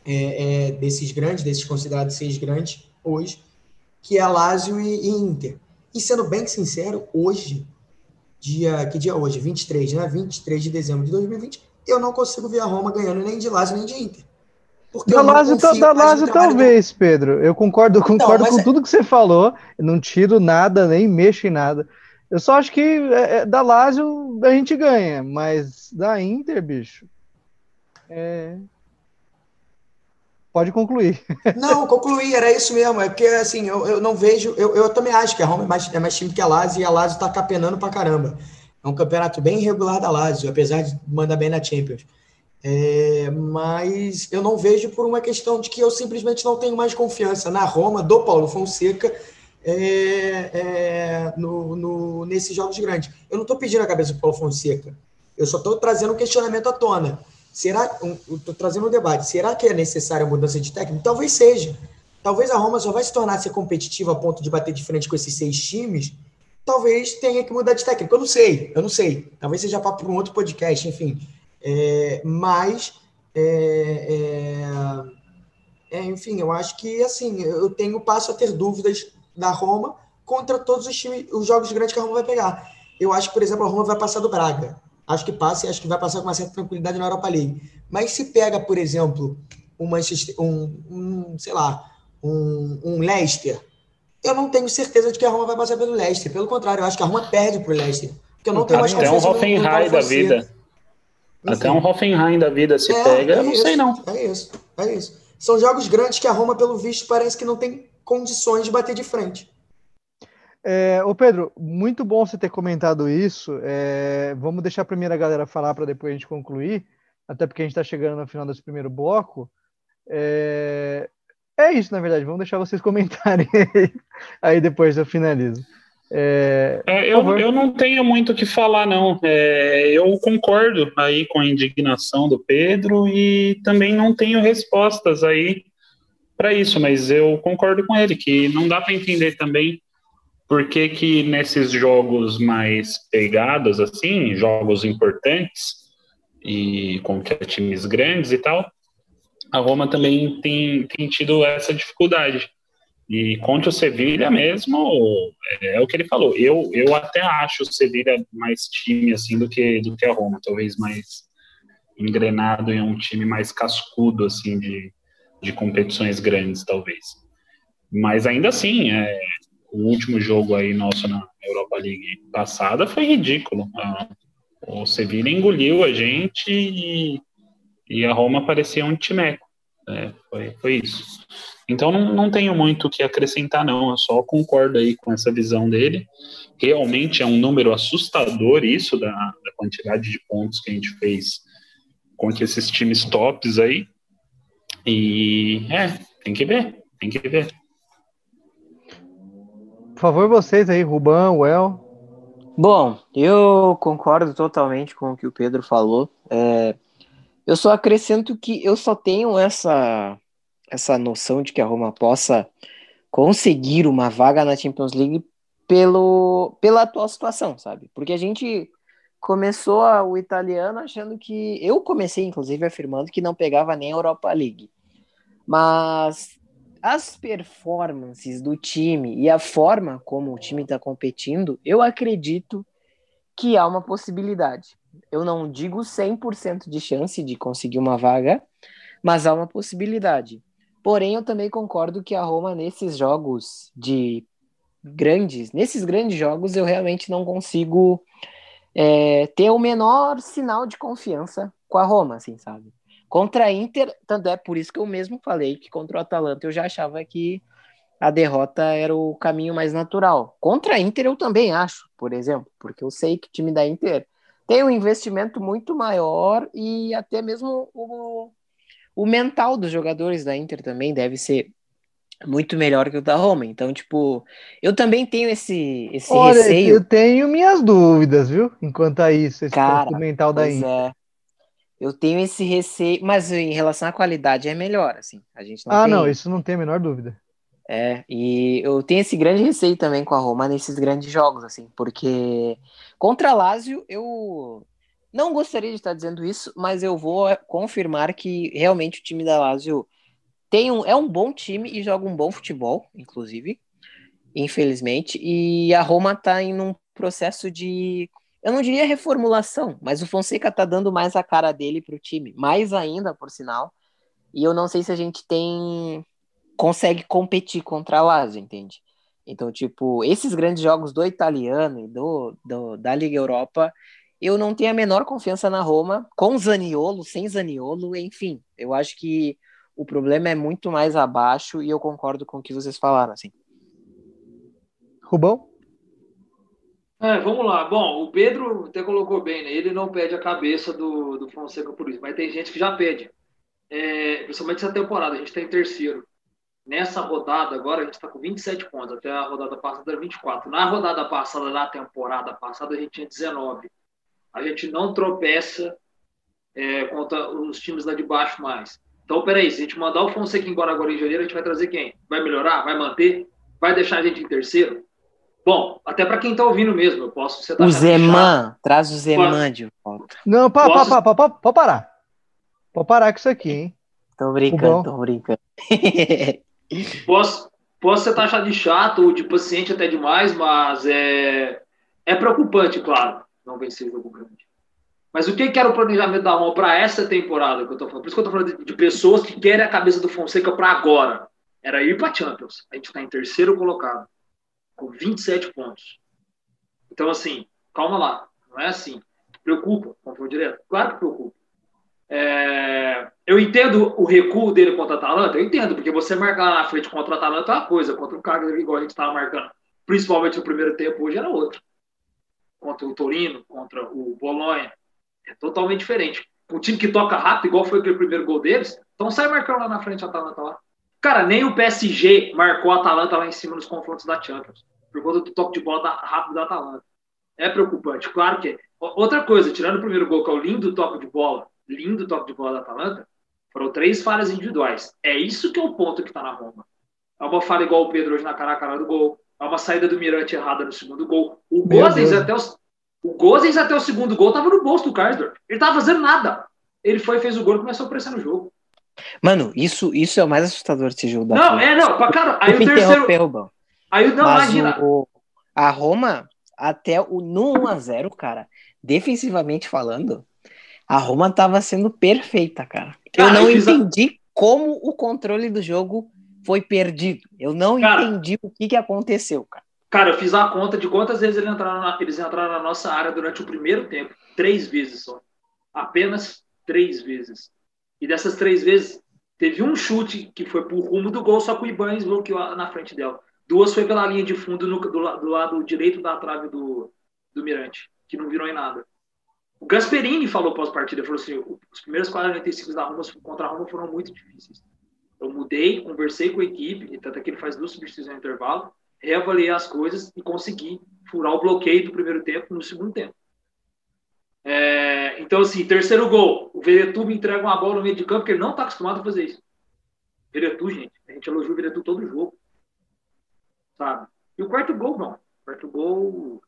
É, é, desses grandes, desses considerados seis grandes hoje, que é Lazio e, e Inter. E sendo bem sincero, hoje, dia que dia hoje? 23, né? 23 de dezembro de 2020, eu não consigo ver a Roma ganhando nem de Lazio nem de Inter. Porque da Lazio, da Lazio talvez, do... Pedro. Eu concordo, concordo não, com é... tudo que você falou. Eu não tiro nada, nem mexo em nada. Eu só acho que é, é, da Lazio a gente ganha, mas da Inter, bicho. É... Pode concluir. Não, concluir, era isso mesmo. É porque, assim, eu, eu não vejo. Eu, eu também acho que a Roma é mais, é mais time que a Lazio e a Lazio tá capenando pra caramba. É um campeonato bem irregular da Lazio, apesar de mandar bem na Champions. É, mas eu não vejo por uma questão de que eu simplesmente não tenho mais confiança na Roma do Paulo Fonseca é, é, no, no, nesses jogos grandes. Eu não estou pedindo a cabeça do Paulo Fonseca, eu só estou trazendo um questionamento à tona. Será, estou trazendo um debate, será que é necessária a mudança de técnico? Talvez seja. Talvez a Roma só vai se tornar ser competitiva a ponto de bater de frente com esses seis times. Talvez tenha que mudar de técnico. Eu não sei, eu não sei. Talvez seja para um outro podcast, enfim. É, mas, é, é, é, enfim, eu acho que assim, eu tenho passo a ter dúvidas da Roma contra todos os times, os jogos grandes que a Roma vai pegar. Eu acho que, por exemplo, a Roma vai passar do Braga. Acho que passa e acho que vai passar com uma certa tranquilidade na Europa League. Mas se pega, por exemplo, um Manchester, um, um sei lá, um, um Leicester, eu não tenho certeza de que a Roma vai passar pelo Leicester. Pelo contrário, eu acho que a Roma perde pro Leicester. Porque eu não tenho mais Até um Hoffenheim da vida. Até um Hoffenheim da vida se é, pega, é eu não isso, sei não. É isso, é isso. São jogos grandes que a Roma, pelo visto, parece que não tem condições de bater de frente. É, ô Pedro, muito bom você ter comentado isso. É, vamos deixar a primeira galera falar para depois a gente concluir, até porque a gente está chegando no final desse primeiro bloco. É, é, isso, na verdade. Vamos deixar vocês comentarem aí, aí depois eu finalizo. É, é, eu, eu não tenho muito o que falar, não. É, eu concordo aí com a indignação do Pedro e também não tenho respostas aí para isso, mas eu concordo com ele que não dá para entender também por que, que nesses jogos mais pegados, assim, jogos importantes e contra times grandes e tal, a Roma também tem, tem tido essa dificuldade. E contra o Sevilha mesmo, é, é, o que ele falou. Eu, eu até acho o Sevilha mais time assim do que, do que a Roma, talvez mais engrenado em um time mais cascudo assim de, de competições grandes, talvez. Mas ainda assim, é, o último jogo aí nosso na Europa League passada foi ridículo. o Sevilla engoliu a gente e, e a Roma parecia um timeco. É, foi, foi isso. Então não, não tenho muito o que acrescentar, não. Eu só concordo aí com essa visão dele. Realmente é um número assustador isso da, da quantidade de pontos que a gente fez contra esses times tops aí. E é, tem que ver, tem que ver. Por favor, vocês aí, Ruban, Well. Bom, eu concordo totalmente com o que o Pedro falou. É, eu só acrescento que eu só tenho essa, essa noção de que a Roma possa conseguir uma vaga na Champions League pelo, pela atual situação, sabe? Porque a gente começou a, o italiano achando que. Eu comecei, inclusive, afirmando que não pegava nem a Europa League. Mas as performances do time e a forma como o time está competindo, eu acredito que há uma possibilidade. Eu não digo 100% de chance de conseguir uma vaga, mas há uma possibilidade. Porém, eu também concordo que a Roma, nesses jogos de grandes, nesses grandes jogos, eu realmente não consigo é, ter o menor sinal de confiança com a Roma, assim, sabe? Contra a Inter, tanto é por isso que eu mesmo falei que contra o Atalanta eu já achava que a derrota era o caminho mais natural. Contra a Inter eu também acho, por exemplo, porque eu sei que o time da Inter tem um investimento muito maior e até mesmo o, o mental dos jogadores da Inter também deve ser muito melhor que o da Roma. Então, tipo, eu também tenho esse, esse Olha, receio. eu tenho minhas dúvidas, viu? Enquanto a isso, esse Cara, mental da Inter. é. Eu tenho esse receio, mas em relação à qualidade é melhor, assim. A gente não Ah, tem... não, isso não tem a menor dúvida. É, e eu tenho esse grande receio também com a Roma nesses grandes jogos, assim, porque contra a Lazio eu não gostaria de estar dizendo isso, mas eu vou confirmar que realmente o time da Lazio tem um, é um bom time e joga um bom futebol, inclusive, infelizmente, e a Roma tá em um processo de, eu não diria reformulação, mas o Fonseca tá dando mais a cara dele pro time, mais ainda, por sinal, e eu não sei se a gente tem consegue competir contra a Lazio, entende? Então, tipo, esses grandes jogos do italiano e do, do, da Liga Europa, eu não tenho a menor confiança na Roma, com Zaniolo, sem Zaniolo, enfim. Eu acho que o problema é muito mais abaixo e eu concordo com o que vocês falaram, assim. Rubão? É, vamos lá. Bom, o Pedro até colocou bem, né? Ele não pede a cabeça do, do Fonseca por isso, mas tem gente que já pede. É, principalmente essa temporada, a gente está em terceiro. Nessa rodada agora, a gente está com 27 pontos. Até a rodada passada era 24. Na rodada passada, na temporada passada, a gente tinha 19. A gente não tropeça é, contra os times lá de baixo mais. Então, peraí, se a gente mandar o Fonseca embora agora em janeiro, a gente vai trazer quem? Vai melhorar? Vai manter? Vai deixar a gente em terceiro? Bom, até para quem está ouvindo mesmo, eu posso ser O Zeman, traz o Zeman de volta. Não, pá, Posso- pá, pá, pá, pá, pode parar. Pode parar com isso aqui, hein? Tô brincando, tô brincando. Posso, posso ser taxado de chato ou de paciente até demais, mas é, é preocupante, claro, não vencer o jogo grande. Mas o que que era o planejamento da Roma para essa temporada que eu tô falando? Por isso que eu tô falando de, de pessoas que querem a cabeça do Fonseca para agora. Era ir para Champions. A gente está em terceiro colocado, com 27 pontos. Então, assim, calma lá. Não é assim. Preocupa, como foi direto? Claro que preocupa. É, eu entendo o recuo dele contra a Atalanta, eu entendo, porque você marcar na frente contra a Atalanta é uma coisa, contra o Cagliari, igual a gente estava marcando, principalmente no primeiro tempo, hoje era outra. Contra o Torino, contra o Bolonha, é totalmente diferente. Um time que toca rápido, igual foi aquele primeiro gol deles, então sai marcando lá na frente a Atalanta lá. Cara, nem o PSG marcou a Atalanta lá em cima nos confrontos da Champions, por conta do toque de bola da, rápido da Atalanta. É preocupante, claro que é. Outra coisa, tirando o primeiro gol, que é o lindo toque de bola, lindo toque de bola da Atalanta, foram três falhas individuais. É isso que é o ponto que está na Roma. É uma falha igual o Pedro hoje na cara a cara do gol. É uma saída do Mirante errada no segundo gol. O Gozens até o, o Gozens até o segundo gol tava no bolso do Karsdorp. Ele tava fazendo nada. Ele foi, fez o gol e começou a pressionar o jogo. Mano, isso, isso é o mais assustador desse jogo da Não, é, não. Pra cara, aí o terceiro. Rubão. Aí, não, Mas imagina. o- a Roma, até o no 1x0, cara, defensivamente falando, a Roma tava sendo perfeita, cara. Eu Cara, não eu fiz a- entendi como o controle do jogo foi perdido. Eu não Cara. entendi o que, que aconteceu, cara. Cara, eu fiz a conta de quantas vezes eles entraram, na, eles entraram na nossa área durante o primeiro tempo. Três vezes só. Apenas três vezes. E dessas três vezes, teve um chute que foi pro rumo do gol, só que o Ibanez bloqueou na frente dela. Duas foi pela linha de fundo no- do, do lado direito da trave do, do Mirante, que não virou em nada. O Gasperini falou pós-partida, falou assim, os primeiros 45 da Roma contra a Roma foram muito difíceis. Eu mudei, conversei com a equipe, e tanto é que ele faz duas substituições no intervalo, reavaliei as coisas e consegui furar o bloqueio do primeiro tempo no segundo tempo. É, então, assim, terceiro gol, o Veretu me entrega uma bola no meio de campo, porque ele não está acostumado a fazer isso. Veretu, gente, a gente elogia o Veretu todo jogo. Sabe? E o quarto gol, não. O quarto gol,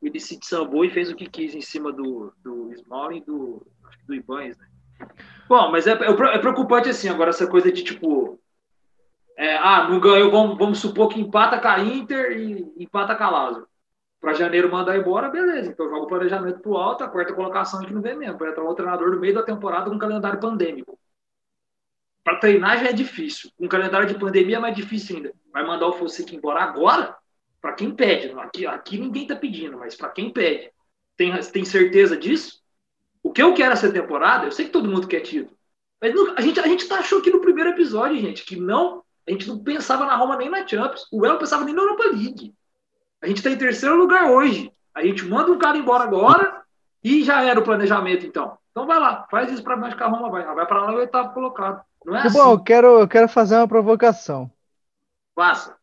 o Ilicite sambou e fez o que quis em cima do, do e do, do Ibanez, né? Bom, mas é, é preocupante assim, agora essa coisa de tipo. É, ah, não ganhou, vamos, vamos supor que empata com a Inter e empata com a Lazio. Para janeiro mandar embora, beleza. Então joga o planejamento pro alto, a quarta colocação a gente não vê mesmo. Vai entrar um treinador no meio da temporada com um calendário pandêmico. Para treinar já é difícil. Um calendário de pandemia é mais difícil ainda. Vai mandar o Fonseca embora agora? Para quem pede. Aqui, aqui ninguém tá pedindo, mas para quem pede. Tem, tem certeza disso? O que eu quero essa temporada, eu sei que todo mundo quer título. Mas não, a, gente, a gente tá achou aqui no primeiro episódio, gente, que não. A gente não pensava na Roma nem na Champions. O El pensava nem na Europa League. A gente está em terceiro lugar hoje. A gente manda um cara embora agora e já era o planejamento, então. Então vai lá, faz isso para nós que a Roma vai. Vai para lá no oitavo colocado. Não é Bom, assim. eu quero, eu quero fazer uma provocação. Faça.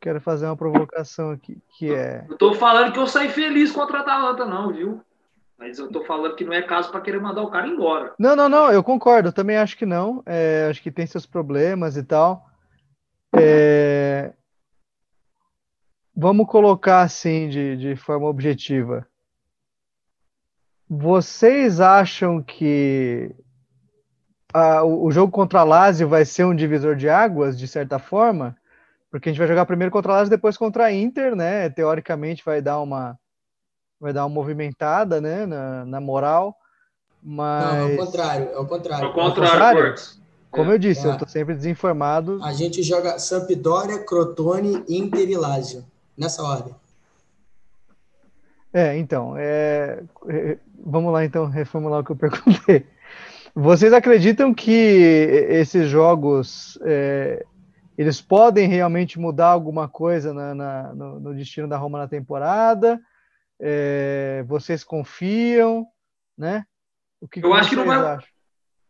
Quero fazer uma provocação aqui, que é. Eu tô falando que eu saí feliz contra a Atalanta, não, viu? Mas eu tô falando que não é caso para querer mandar o cara embora. Não, não, não, eu concordo. Eu também acho que não. É, acho que tem seus problemas e tal. É, Vamos colocar assim de, de forma objetiva. Vocês acham que a- o, o jogo contra a Lazio vai ser um divisor de águas, de certa forma? Porque a gente vai jogar primeiro contra a Lazio, depois contra a Inter, né? Teoricamente vai dar uma vai dar uma movimentada, né, na, na moral. Não, é Mas o contrário, é o contrário. Ao contrário, contrário? Cortes. como eu disse, É. eu tô sempre desinformado. A gente joga Sampdoria, Crotone, Inter e Lazio. Nessa ordem. É, então, é, é, vamos lá então reformular o que eu perguntei. Vocês acreditam que esses jogos é, eles podem realmente mudar alguma coisa na- na- no, no destino da Roma na temporada? É, vocês confiam, né? O que, Eu acho que não vai- acham?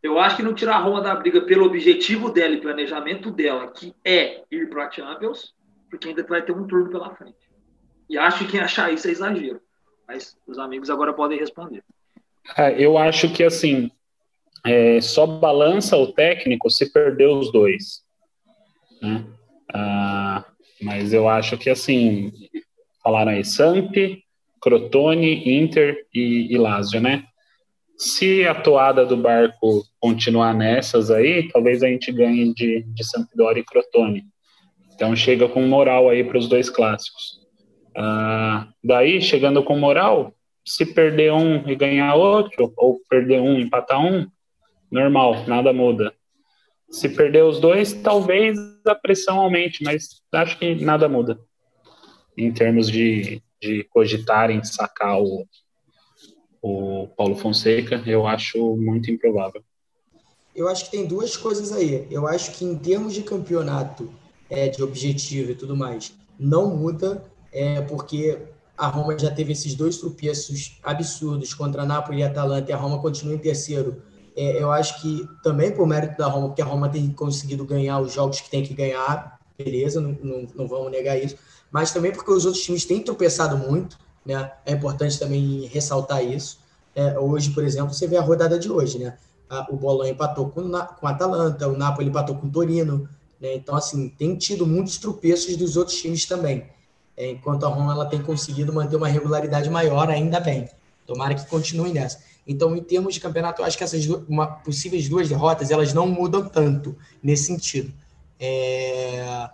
Eu acho que não tirar a Roma da briga pelo objetivo dela e planejamento dela, que é ir para a Champions, porque ainda vai ter um turno pela frente. E acho que quem achar isso é exagero. Mas os amigos agora podem responder. É, eu acho que assim é, só balança o técnico se perder os dois. né? Ah, mas eu acho que assim falaram aí Samp, Crotone, Inter e, e Lazio, né? Se a toada do barco continuar nessas aí, talvez a gente ganhe de, de Sampdoria e Crotone. Então chega com moral aí para os dois clássicos. Ah, daí, chegando com moral, se perder um e ganhar outro, ou perder um e empatar um, normal, nada muda. Se perder os dois, talvez a pressão aumente, mas acho que nada muda. Em termos de, de cogitarem sacar o, o Paulo Fonseca, eu acho muito improvável. Eu acho que tem duas coisas aí. Eu acho que em termos de campeonato, é, de objetivo e tudo mais, não muda, é, porque a Roma já teve esses dois tropeços absurdos contra a Napoli e a Atalanta, e a Roma continua em terceiro. É, eu acho que também por mérito da Roma, porque a Roma tem conseguido ganhar os jogos que tem que ganhar, beleza, não, não, não vamos negar isso, mas também porque os outros times têm tropeçado muito, né? É importante também ressaltar isso. É, hoje, por exemplo, você vê a rodada de hoje, né? O Bolonha empatou com, com a Atalanta, o Napoli empatou com o Torino, né? Então, assim, tem tido muitos tropeços dos outros times também. É, enquanto a Roma ela tem conseguido manter uma regularidade maior, ainda bem. Tomara que continue nessa. Então, em termos de campeonato, eu acho que essas duas, uma, possíveis duas derrotas, elas não mudam tanto nesse sentido. É,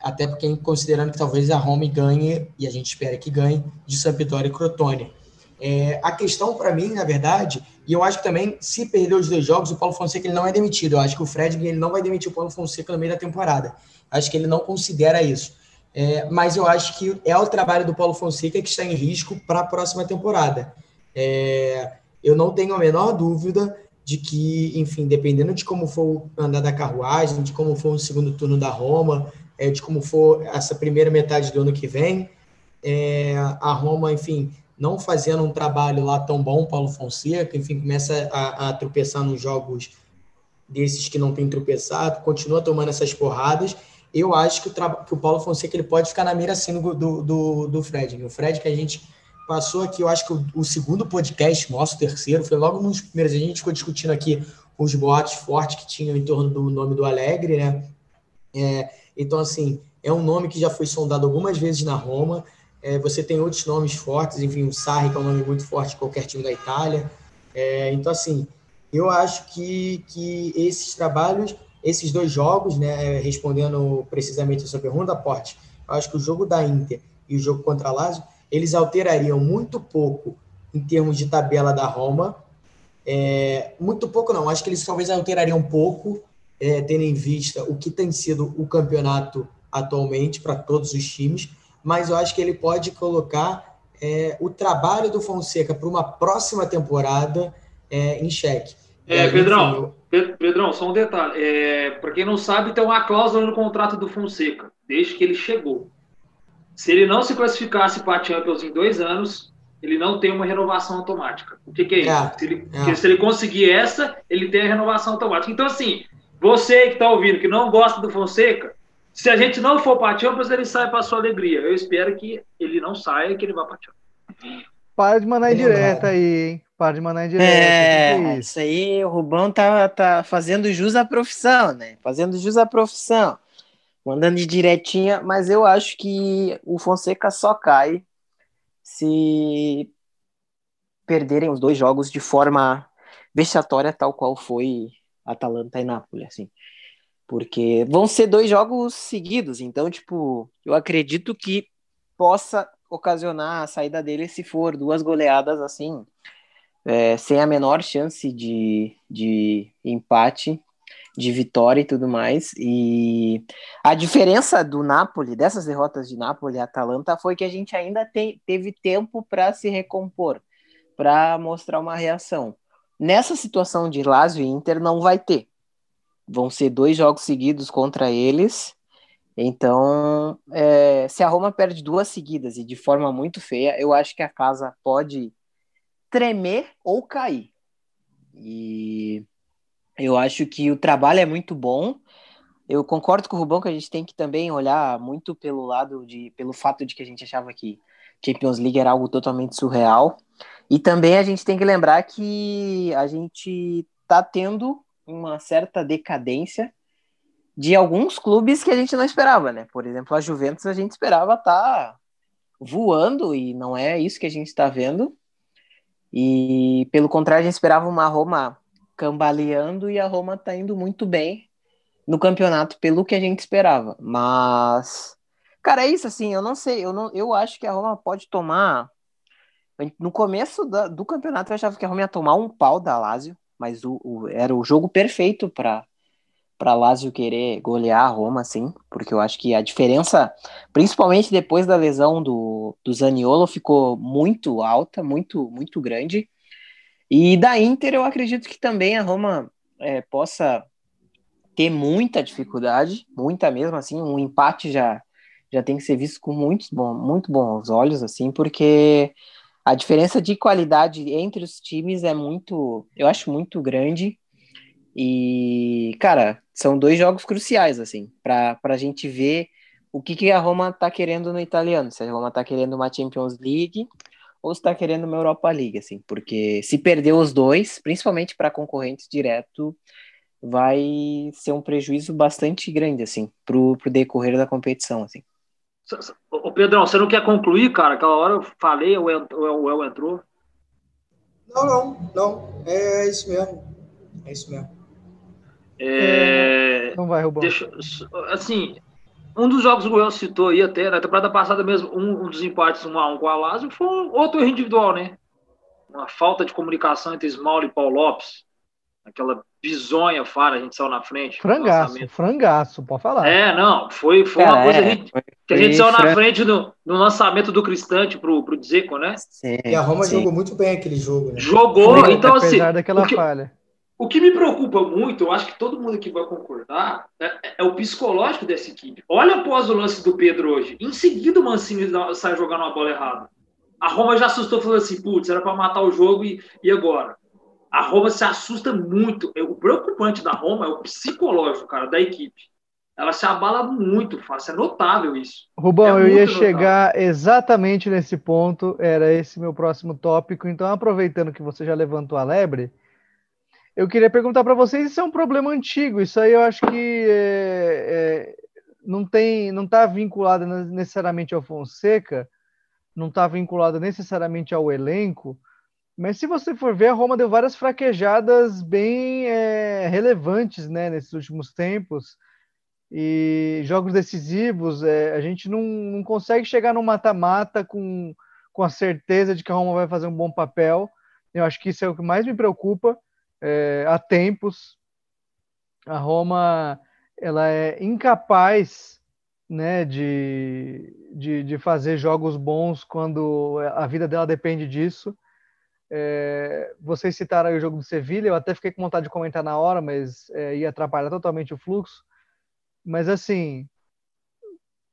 até porque considerando que talvez a Roma ganhe, e a gente espera que ganhe, de Sampdoria e Crotone. É, a questão para mim, na verdade, e eu acho que também, se perder os dois jogos, o Paulo Fonseca ele não é demitido. Eu acho que o Fred ele não vai demitir o Paulo Fonseca no meio da temporada. Acho que ele não considera isso. É, mas eu acho que é o trabalho do Paulo Fonseca que está em risco para a próxima temporada. É, eu não tenho a menor dúvida de que, enfim, dependendo de como for andar da carruagem, de como for o segundo turno da Roma, é, de como for essa primeira metade do ano que vem, é, a Roma, enfim, não fazendo um trabalho lá tão bom, Paulo Fonseca, enfim, começa a, a tropeçar nos jogos desses que não tem tropeçado, continua tomando essas porradas. Eu acho que o, que o Paulo Fonseca ele pode ficar na mira assim do, do, do, do Fred. O Fred que a gente passou aqui, eu acho que o, o segundo podcast, nosso terceiro, foi logo nos primeiros. A gente ficou discutindo aqui os boatos fortes que tinham em torno do nome do Alegre, né? É, então, assim, é um nome que já foi sondado algumas vezes na Roma. É, você tem outros nomes fortes, enfim, o Sarri, que é um nome muito forte de qualquer time da Itália. É, então, assim, eu acho que, que esses trabalhos, esses dois jogos, né, respondendo precisamente a sua pergunta, Porte, eu acho que o jogo da Inter e o jogo contra a Lazio, eles alterariam muito pouco em termos de tabela da Roma. É, muito pouco não, acho que eles talvez alterariam um pouco, é, tendo em vista o que tem sido o campeonato atualmente para todos os times, mas eu acho que ele pode colocar é, o trabalho do Fonseca para uma próxima temporada é, em xeque. É, aí, Pedrão, enfim, eu- Pe- Pedrão, só um detalhe. É, para quem não sabe, tem uma cláusula no contrato do Fonseca, desde que ele chegou. Se ele não se classificasse para a Champions em dois anos, ele não tem uma renovação automática. O que, que é isso? É, se, ele, é. se ele conseguir essa, ele tem a renovação automática. Então, assim, você que está ouvindo, que não gosta do Fonseca, se a gente não for para Champions, ele sai para sua alegria. Eu espero que ele não saia e que ele vá para Champions. Para de mandar É indireta aí, hein? Para de mandar indireta. que que É, é isso? isso aí, o Rubão tá, tá fazendo jus à profissão, né? Fazendo jus à profissão. Mandando de direitinha, mas eu acho que o Fonseca só cai se perderem os dois jogos de forma vexatória, tal qual foi Atalanta e Nápoles, assim. Porque vão ser dois jogos seguidos, então, tipo, eu acredito que possa ocasionar a saída dele se for duas goleadas assim, é, sem a menor chance de, de empate, de vitória e tudo mais. E a diferença do Napoli, dessas derrotas de Napoli e Atalanta, foi que a gente ainda te, teve tempo para se recompor, para mostrar uma reação. Nessa situação de Lazio e Inter não vai ter. Vão ser dois jogos seguidos contra eles. Então, é, se a Roma perde duas seguidas e de forma muito feia, eu acho que a casa pode tremer ou cair. E eu acho que o trabalho é muito bom. Eu concordo com o Rubão que a gente tem que também olhar muito pelo lado de, pelo fato de que a gente achava que Champions League era algo totalmente surreal. E também a gente tem que lembrar que a gente está tendo uma certa decadência de alguns clubes que a gente não esperava, né? Por exemplo, a Juventus a gente esperava estar tá voando e não é isso que a gente está vendo. E pelo contrário, a gente esperava uma Roma cambaleando e a Roma está indo muito bem no campeonato pelo que a gente esperava. Mas, cara, é isso assim, eu não sei, eu, não, eu acho que a Roma pode tomar. No começo da, do campeonato eu achava que a Roma ia tomar um pau da Lazio, mas o, o era o jogo perfeito para para Lazio querer golear a Roma, assim, porque eu acho que a diferença, principalmente depois da lesão do, do Zaniolo, ficou muito alta, muito, muito grande. E da Inter, eu acredito que também a Roma é, possa ter muita dificuldade, muita mesmo, assim, um empate já, já tem que ser visto com muitos bom, muito bons olhos, assim, porque a diferença de qualidade entre os times é muito, eu acho muito grande. E, cara, são dois jogos cruciais, assim, para a gente ver o que, que a Roma tá querendo no italiano. Se a Roma tá querendo uma Champions League ou se tá querendo uma Europa League, assim, porque se perder os dois, principalmente para concorrentes direto, vai ser um prejuízo bastante grande, assim, pro, pro decorrer da competição, assim. Ô Pedrão, você não quer concluir, cara? Aquela hora eu falei, o El entrou. Não, não, não. É isso mesmo. É isso mesmo. É... Não vai, Rubão. Deixa, assim, um dos jogos que o El citou aí até, na temporada passada mesmo, um, um dos empates 1 a 1 com a Lazio foi um outro erro individual, né? Uma falta de comunicação entre Smaul e Paul Lopes. Aquela bizonha fara, a gente saiu na frente. Frangaço, frangaço, pode falar. É, não, foi, foi Cara, uma coisa é, que, foi- que a gente foi saiu na frente no, no lançamento do Cristante pro, pro Dzeko, né? Sim, E a Roma sim. jogou muito bem aquele jogo, né? Jogou, Apesar então assim, daquela o que, falha. o que me preocupa muito, eu acho que todo mundo aqui vai concordar, é, é o psicológico dessa equipe. Olha após o lance do Pedro hoje. Em seguida, o Mancini sai jogando uma bola errada. A Roma já assustou, falou assim: putz, era para matar o jogo e, e agora? A Roma se assusta muito. O preocupante da Roma é o psicológico, cara, da equipe. Ela se abala muito fácil, é notável isso. Rubão, É eu ia notável. chegar exatamente nesse ponto, era esse meu próximo tópico. Então, aproveitando que você já levantou a lebre, eu queria perguntar para vocês se é um problema antigo. Isso aí eu acho que é, é, não tem, não está vinculado necessariamente ao Fonseca, não está vinculado necessariamente ao elenco. Mas se você for ver, a Roma deu várias fraquejadas bem é, relevantes né, nesses últimos tempos. E jogos decisivos, é, a gente não, não consegue chegar no mata-mata com, com a certeza de que a Roma vai fazer um bom papel. Eu acho que isso é o que mais me preocupa. É, há tempos, a Roma ela é incapaz né, de, de, de fazer jogos bons quando a vida dela depende disso. É, vocês citaram o jogo do Sevilha, eu até fiquei com vontade de comentar na hora, mas é, ia atrapalhar totalmente o fluxo. Mas assim,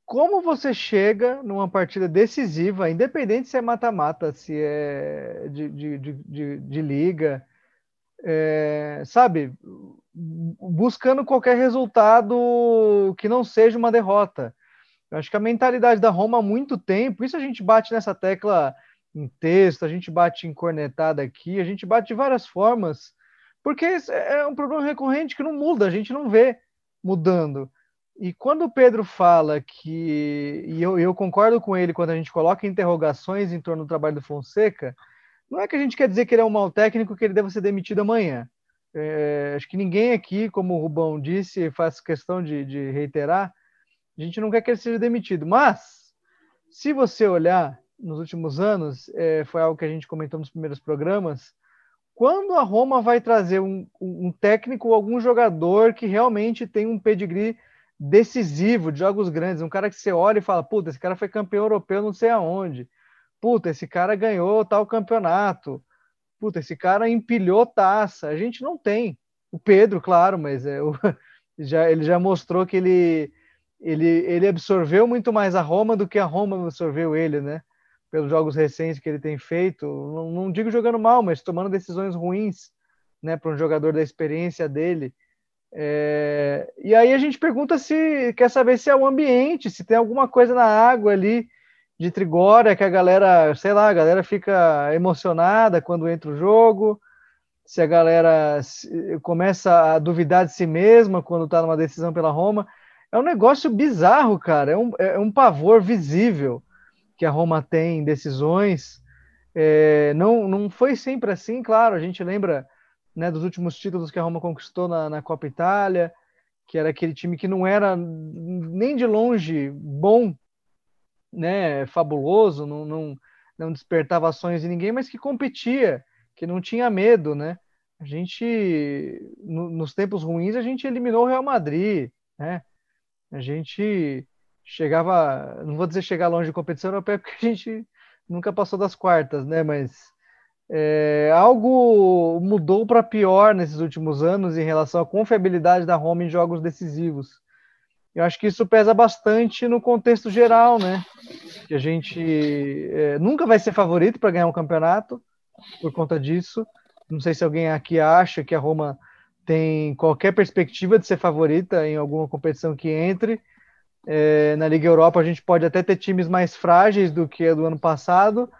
como você chega numa partida decisiva, independente se é mata-mata, se é de, de, de, de liga, é, sabe, buscando qualquer resultado que não seja uma derrota. Eu acho que a mentalidade da Roma há muito tempo, isso a gente bate nessa tecla em texto, a gente bate em cornetada aqui, a gente bate de várias formas, porque é um problema recorrente que não muda, a gente não vê mudando. E quando o Pedro fala que, e eu, eu, concordo com ele quando a gente coloca interrogações em torno do trabalho do Fonseca, não é que a gente quer dizer que ele é um mau técnico que ele deva ser demitido amanhã. É, acho que ninguém aqui, como o Rubão disse, faz questão de, de reiterar, a gente não quer que ele seja demitido. Mas, se você olhar nos últimos anos, é, foi algo que a gente comentou nos primeiros programas, quando a Roma vai trazer um, um técnico ou algum jogador que realmente tem um pedigree decisivo de jogos grandes, um cara que você olha e fala, puta, esse cara foi campeão europeu não sei aonde, puta, esse cara ganhou tal campeonato, puta, esse cara empilhou taça, a gente não tem. O Pedro, claro, mas é, o, já, ele já mostrou que ele, ele, ele absorveu muito mais a Roma do que a Roma absorveu ele, né? Pelos jogos recentes que ele tem feito, não, não digo jogando mal, mas tomando decisões ruins, né, para um jogador da experiência dele. É, e aí a gente pergunta se quer saber se é o ambiente, se tem alguma coisa na água ali de Trigória que a galera, sei lá, a galera fica emocionada quando entra o jogo, se a galera começa a duvidar de si mesma quando está numa decisão pela Roma. É um negócio bizarro, cara. É um, é um pavor visível que a Roma tem em decisões. É, não, não foi sempre assim, claro. A gente lembra né, dos últimos títulos que a Roma conquistou na, na Copa Itália, que era aquele time que não era nem de longe bom, né, fabuloso, não, não, não despertava ações em ninguém, mas que competia, que não tinha medo, né? A gente, no, nos tempos ruins, a gente eliminou o Real Madrid, né? A gente chegava, não vou dizer chegar longe de competição europeia, porque a gente nunca passou das quartas, né? Mas é, algo mudou para pior nesses últimos anos em relação à confiabilidade da Roma em jogos decisivos. Eu acho que isso pesa bastante no contexto geral, né? Que a gente é, nunca vai ser favorito para ganhar um campeonato por conta disso. Não sei se alguém aqui acha que a Roma tem qualquer perspectiva de ser favorita em alguma competição que entre. É, na Liga Europa a gente pode até ter times mais frágeis do que a do ano passado,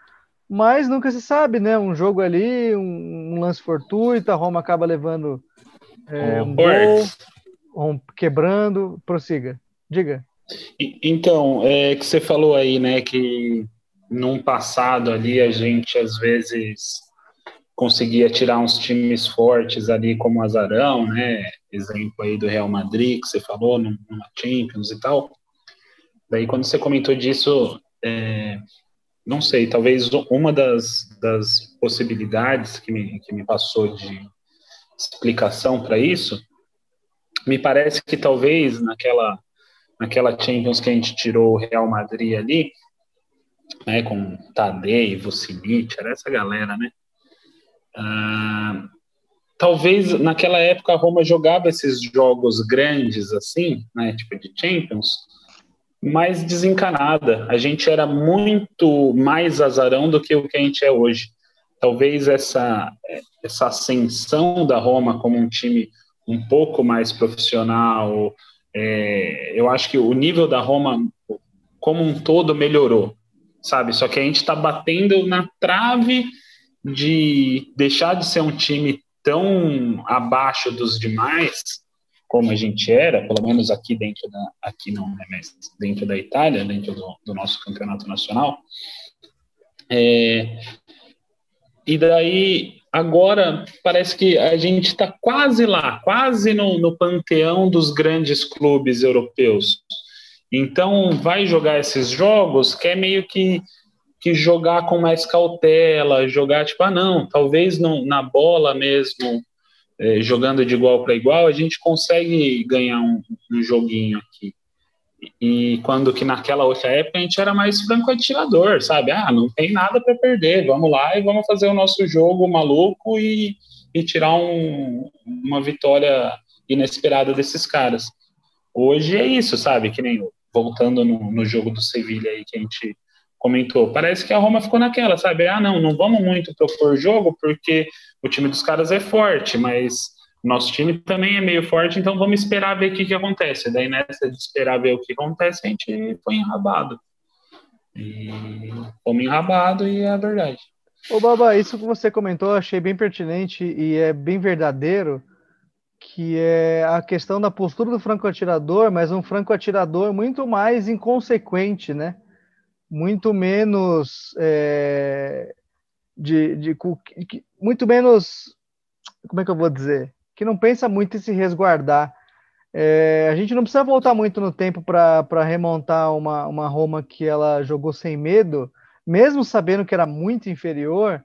mas nunca se sabe, né? Um jogo ali, um, um lance fortuito, a Roma acaba levando é, um gol, um, quebrando, prossiga. Diga. Então, é que você falou aí, né, que num passado ali a gente às vezes conseguia tirar uns times fortes ali como o Azarão, né? Exemplo aí do Real Madrid que você falou numa Champions e tal. Daí quando você comentou disso, é, não sei, talvez uma das, das possibilidades que me, que me passou de explicação para isso, me parece que talvez naquela, naquela Champions que a gente tirou o Real Madrid ali, né, com Tadei, Vucinic, era essa galera, né? Ah, talvez naquela época a Roma jogava esses jogos grandes assim, né, tipo de Champions, mais desencanada. A gente era muito mais azarão do que o que a gente é hoje. Talvez essa, essa ascensão da Roma como um time um pouco mais profissional, é, eu acho que o nível da Roma como um todo melhorou, sabe? Só que a gente está batendo na trave de deixar de ser um time tão abaixo dos demais como a gente era, pelo menos aqui dentro da, aqui não, né, mas dentro da Itália, dentro do, do nosso campeonato nacional. É, e daí, agora, parece que a gente está quase lá, quase no, no panteão dos grandes clubes europeus. Então, vai jogar esses jogos que é meio que, que jogar com mais cautela, jogar tipo, ah, não, talvez não, na bola mesmo é, jogando de igual para igual, a gente consegue ganhar um, um, joguinho aqui. E quando que naquela outra época a gente era mais franco atirador, sabe? Ah, não tem nada para perder, vamos lá e vamos fazer o nosso jogo maluco e, e tirar um, uma vitória inesperada desses caras. Hoje é isso, sabe? Que nem voltando no, no jogo do Sevilha aí que a gente comentou, parece que a Roma ficou naquela, sabe? Ah, não, não vamos muito propor jogo porque o time dos caras é forte, mas nosso time também é meio forte, então vamos esperar ver o que, que acontece. Daí nessa de esperar ver o que acontece, a gente foi enrabado. E fomos enrabado e é a verdade. Ô, Baba, isso que você comentou, eu achei bem pertinente e é bem verdadeiro, que é a questão da postura do franco-atirador, mas um franco-atirador muito mais inconsequente, né? Muito menos é, de, de, muito menos como é que eu vou dizer? Que não pensa muito em se resguardar. É, a gente não precisa voltar muito no tempo para remontar uma, uma Roma que ela jogou sem medo, mesmo sabendo que era muito inferior.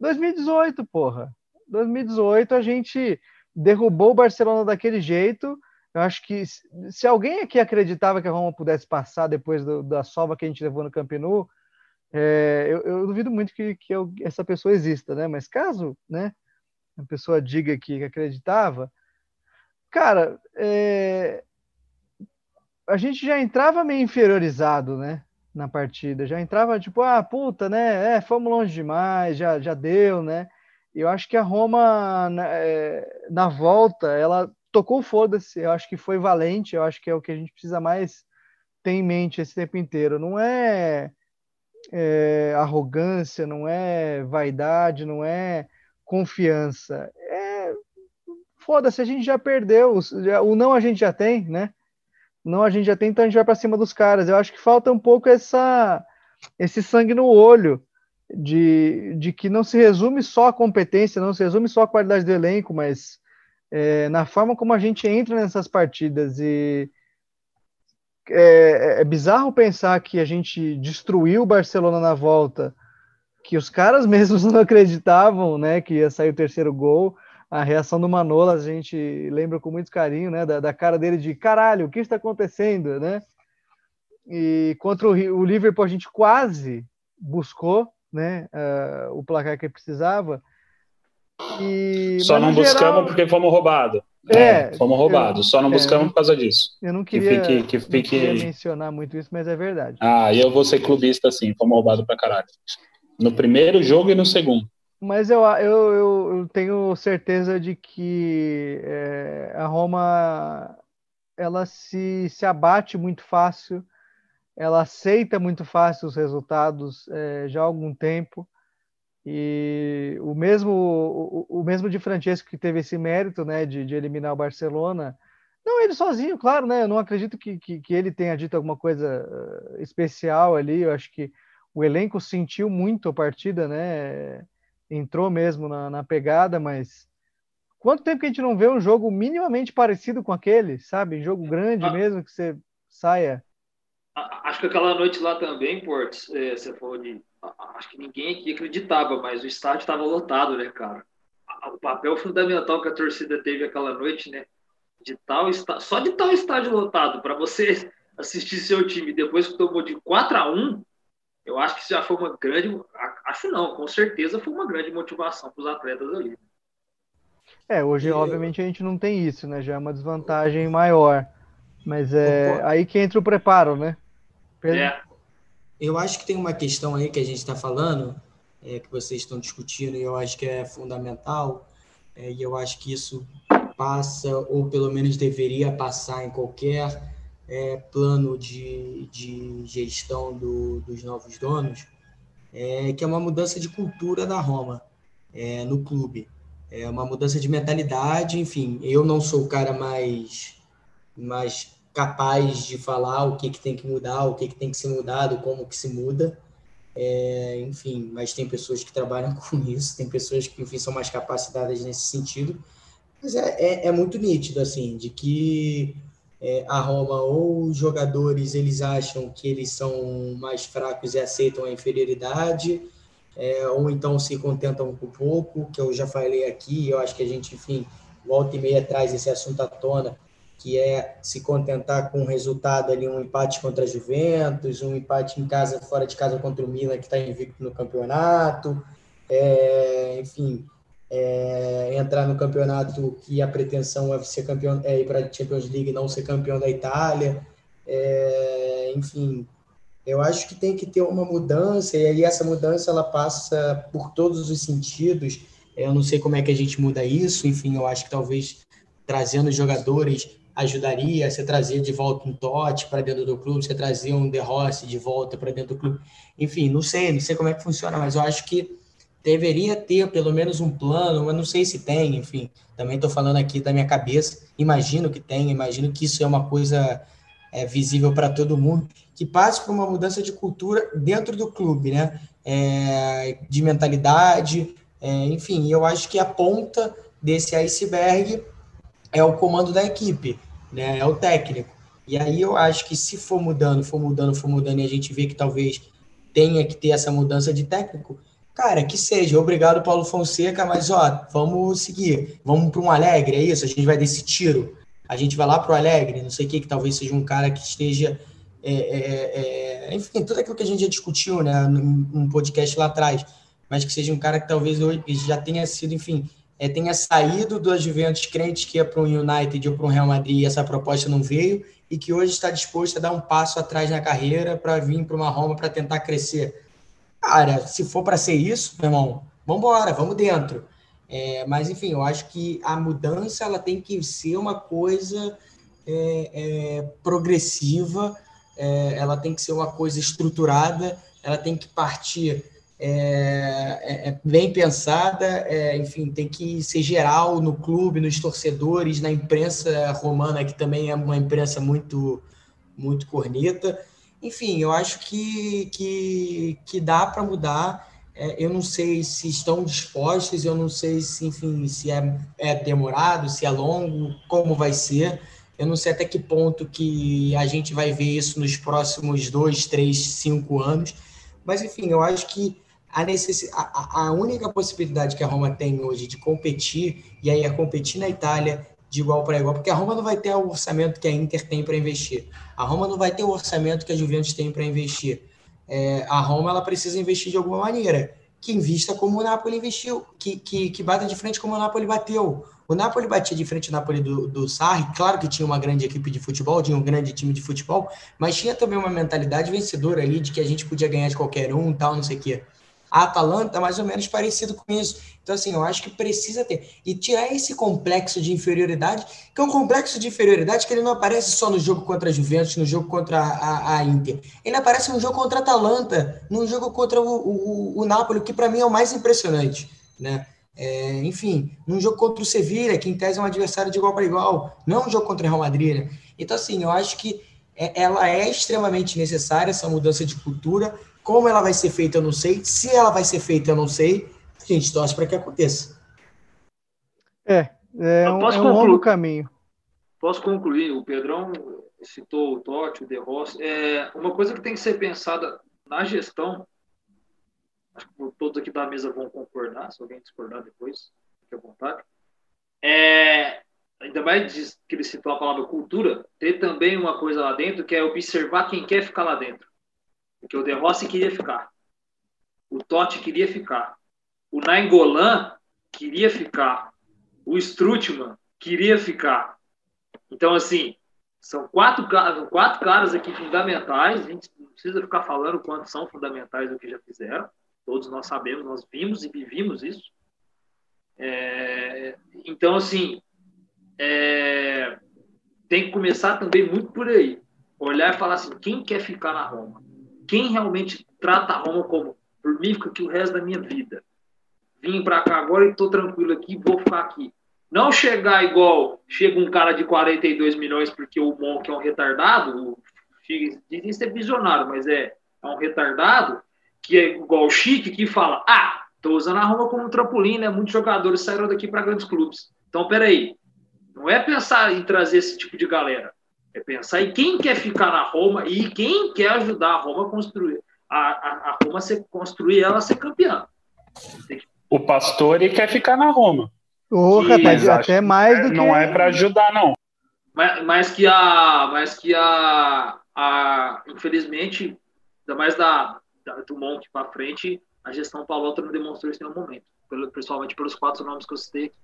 2018, porra. 2018 a gente derrubou o Barcelona daquele jeito. Eu acho que se alguém aqui acreditava que a Roma pudesse passar depois do, da sova que a gente levou no Camp Nou, é, eu, eu, duvido muito que, que eu, essa pessoa exista, né? Mas caso, né, a pessoa diga que acreditava, cara, é, a gente já entrava meio inferiorizado, né? Na partida, já entrava tipo, ah, puta, né? É, fomos longe demais, já, já deu, né? Eu acho que a Roma, na, é, na volta, ela tocou foda-se. Eu acho que foi valente. Eu acho que é o que a gente precisa mais ter em mente esse tempo inteiro. Não é, é arrogância, não é vaidade, não é confiança. É, foda-se, a gente já perdeu. O não a gente já tem, né? Não a gente já tem, então a gente vai para cima dos caras. Eu acho que falta um pouco essa esse sangue no olho de, de que não se resume só a competência, não se resume só a qualidade do elenco, mas é, na forma como a gente entra nessas partidas. E é, é bizarro pensar que a gente destruiu o Barcelona na volta que os caras mesmos não acreditavam, né, que ia sair o terceiro gol. A reação do Manola, a gente lembra com muito carinho, né, da, da cara dele de caralho, o que está acontecendo, né? E contra o, o Liverpool a gente quase buscou, né, uh, o placar que precisava. E, Só não geral, buscamos porque fomos roubados. É, é, fomos roubados. Só não é, buscamos por causa disso. Eu não queria, que fique, que fique... Queria mencionar muito isso, mas é verdade. Ah, e eu vou ser clubista assim, fomos roubados pra caralho. No primeiro jogo e no segundo. Mas eu, eu, eu tenho certeza de que é, a Roma ela se, se abate muito fácil, ela aceita muito fácil os resultados é, já há algum tempo. E o mesmo, o, o, mesmo de Francesco que teve esse mérito né, de, de eliminar o Barcelona, não ele sozinho, claro, né? Eu não acredito que, que, que ele tenha dito alguma coisa uh, especial ali. Eu acho que o elenco sentiu muito a partida, né? Entrou mesmo na, na, pegada, mas quanto tempo que a gente não vê um jogo minimamente parecido com aquele, sabe? Jogo grande ah, mesmo, que você saia. Acho que aquela noite lá também, Portos, é, você falou de. Acho que ninguém aqui acreditava, mas o estádio estava lotado, né, cara? O papel fundamental que a torcida teve aquela noite, né? De tal só de tal estádio lotado, para você assistir seu time depois que tomou de 4 a 1 eu acho que isso já foi uma grande. Acho não, com certeza foi uma grande motivação para os atletas ali. É, hoje, e obviamente, a gente não tem isso, né? Já é uma desvantagem maior. Mas é aí que entra o preparo, né? É. Eu acho que tem uma questão aí que a gente está falando, é, que vocês estão discutindo, e eu acho que é fundamental, é, e eu acho que isso passa, ou pelo menos deveria passar em qualquer é, plano de, de gestão do, dos novos donos, é, que é uma mudança de cultura da Roma é, no clube. É uma mudança de mentalidade, enfim. Eu não sou o cara mais, mais capaz de falar o que, que tem que mudar, o que, que tem que ser mudado, como que se muda. É, enfim, mas tem pessoas que trabalham com isso, tem pessoas que, enfim, são mais capacitadas nesse sentido. Mas é, é, é muito nítido, assim, de que é, a Roma ou os jogadores eles acham que eles são mais fracos e aceitam a inferioridade, é, ou então se contentam com pouco, que eu já falei aqui, eu acho que a gente, enfim, volta e meia traz esse assunto à tona, que é se contentar com um resultado ali, um empate contra a Juventus, um empate em casa, fora de casa contra o Milan, que está invicto no campeonato, é, enfim, é, entrar no campeonato que a pretensão é ser campeão, é ir para a Champions League, não ser campeão da Itália. É, enfim, eu acho que tem que ter uma mudança, e aí essa mudança ela passa por todos os sentidos. Eu não sei como é que a gente muda isso, enfim, eu acho que talvez trazendo jogadores ajudaria, você trazer de volta um Totti para dentro do clube, você trazer um De Rossi de volta para dentro do clube. Enfim, não sei, não sei como é que funciona, mas eu acho que deveria ter pelo menos um plano, mas não sei se tem, enfim. Também estou falando aqui da minha cabeça, imagino que tem, imagino que isso é uma coisa é, visível para todo mundo, que passe por uma mudança de cultura dentro do clube, né? É, de mentalidade, é, enfim, eu acho que a ponta desse iceberg é o comando da equipe, né? É o técnico. E aí eu acho que se for mudando, for mudando, for mudando, e a gente vê que talvez tenha que ter essa mudança de técnico, Cara, que seja. Obrigado, Paulo Fonseca, mas ó, vamos seguir. Vamos para um Alegre, é isso? A gente vai desse tiro. A gente vai lá para o Alegre, não sei o que, que talvez seja um cara que esteja. É, é, é, enfim, tudo aquilo que a gente já discutiu, né, num podcast lá atrás, mas que seja um cara que talvez hoje já tenha sido, enfim, é, tenha saído do Juventus crente que ia para um United ou para um Real Madrid e essa proposta não veio, e que hoje está disposto a dar um passo atrás na carreira para vir para uma Roma para tentar crescer. Cara, se for para ser isso, meu irmão, vamos embora, vamos dentro. É, mas, enfim, eu acho que a mudança ela tem que ser uma coisa é, é, progressiva, é, ela tem que ser uma coisa estruturada, ela tem que partir é, é, bem pensada, enfim, tem que ser geral no clube, nos torcedores, na imprensa romana, que também é uma imprensa muito, muito corneta. Enfim, eu acho que, que, que dá para mudar. É, eu não sei se estão dispostos, eu não sei se, enfim, se é, é demorado, se é longo, como vai ser. Eu não sei até que ponto que a gente vai ver isso nos próximos dois, três, cinco anos. Mas, enfim, eu acho que a, necess... a, a única possibilidade que a Roma tem hoje de competir, e aí é competir na Itália, de igual para igual, porque a Roma não vai ter o orçamento que a Inter tem para investir. A Roma não vai ter o orçamento que a Juventus tem para investir. É, a Roma ela precisa investir de alguma maneira, que invista como o Napoli investiu, que, que, que bata de frente como o Napoli bateu. O Napoli batia de frente o Napoli do, do Sarri, claro que tinha uma grande equipe de futebol, tinha um grande time de futebol, mas tinha também uma mentalidade vencedora ali de que a gente podia ganhar de qualquer um, tal, não sei o quê. A Atalanta, mais ou menos parecido com isso. Então, assim, eu acho que precisa ter. E tirar esse complexo de inferioridade, que é um complexo de inferioridade que ele não aparece só no jogo contra a Juventus, no jogo contra a, a Inter. Ele aparece no jogo contra a Atalanta, no jogo contra o, o, o Napoli, que para mim é o mais impressionante, né? É, enfim, num jogo contra o Sevilla, que em tese é um adversário de igual para igual, não um jogo contra o Real Madrid, né? Então, assim, eu acho que é, ela é extremamente necessária, essa mudança de cultura, como ela vai ser feita, eu não sei. Se ela vai ser feita, eu não sei. A gente torce para que aconteça. É, é um, é um longo caminho. Posso concluir? O Pedrão citou o Totti, o De Rossi. É, uma coisa que tem que ser pensada na gestão, acho que todos aqui da mesa vão concordar, se alguém discordar depois, fique à vontade. É, ainda mais que ele citou a palavra cultura, ter também uma coisa lá dentro que é observar quem quer ficar lá dentro. Porque o De Rossi queria ficar. O Totti queria ficar. O Nainggolan queria ficar. O Strutman queria ficar. Então, assim, são quatro, quatro caras aqui fundamentais. A gente não precisa ficar falando quantos são fundamentais o que já fizeram. Todos nós sabemos, nós vimos e vivimos isso. É, então, assim, é, tem que começar também muito por aí. Olhar e falar assim: quem quer ficar na Roma? Quem realmente trata a Roma como por mim fica aqui o resto da minha vida. Vim para cá agora e estou tranquilo aqui, vou ficar aqui. Não chegar igual chega um cara de 42 milhões porque o Monk é um retardado, dizem ser visionário, mas é, é um retardado, que é igual o Chique, que fala: Ah, estou usando a Roma como um trampolim, né? Muitos jogadores saíram daqui para grandes clubes. Então, peraí, não é pensar em trazer esse tipo de galera. É pensar em quem quer ficar na Roma e quem quer ajudar a Roma a construir. A, a, a Roma ser, construir ela ser campeã. O Pastore quer ficar na Roma. Oh, rapaz, até mais do que. Não é para ajudar, não. Mas, mas, que a. Mas que a. a infelizmente, ainda mais da, da do Monte para frente, a gestão Palota não demonstrou isso em nenhum momento. Pelo, principalmente pelos quatro nomes que eu citei aqui.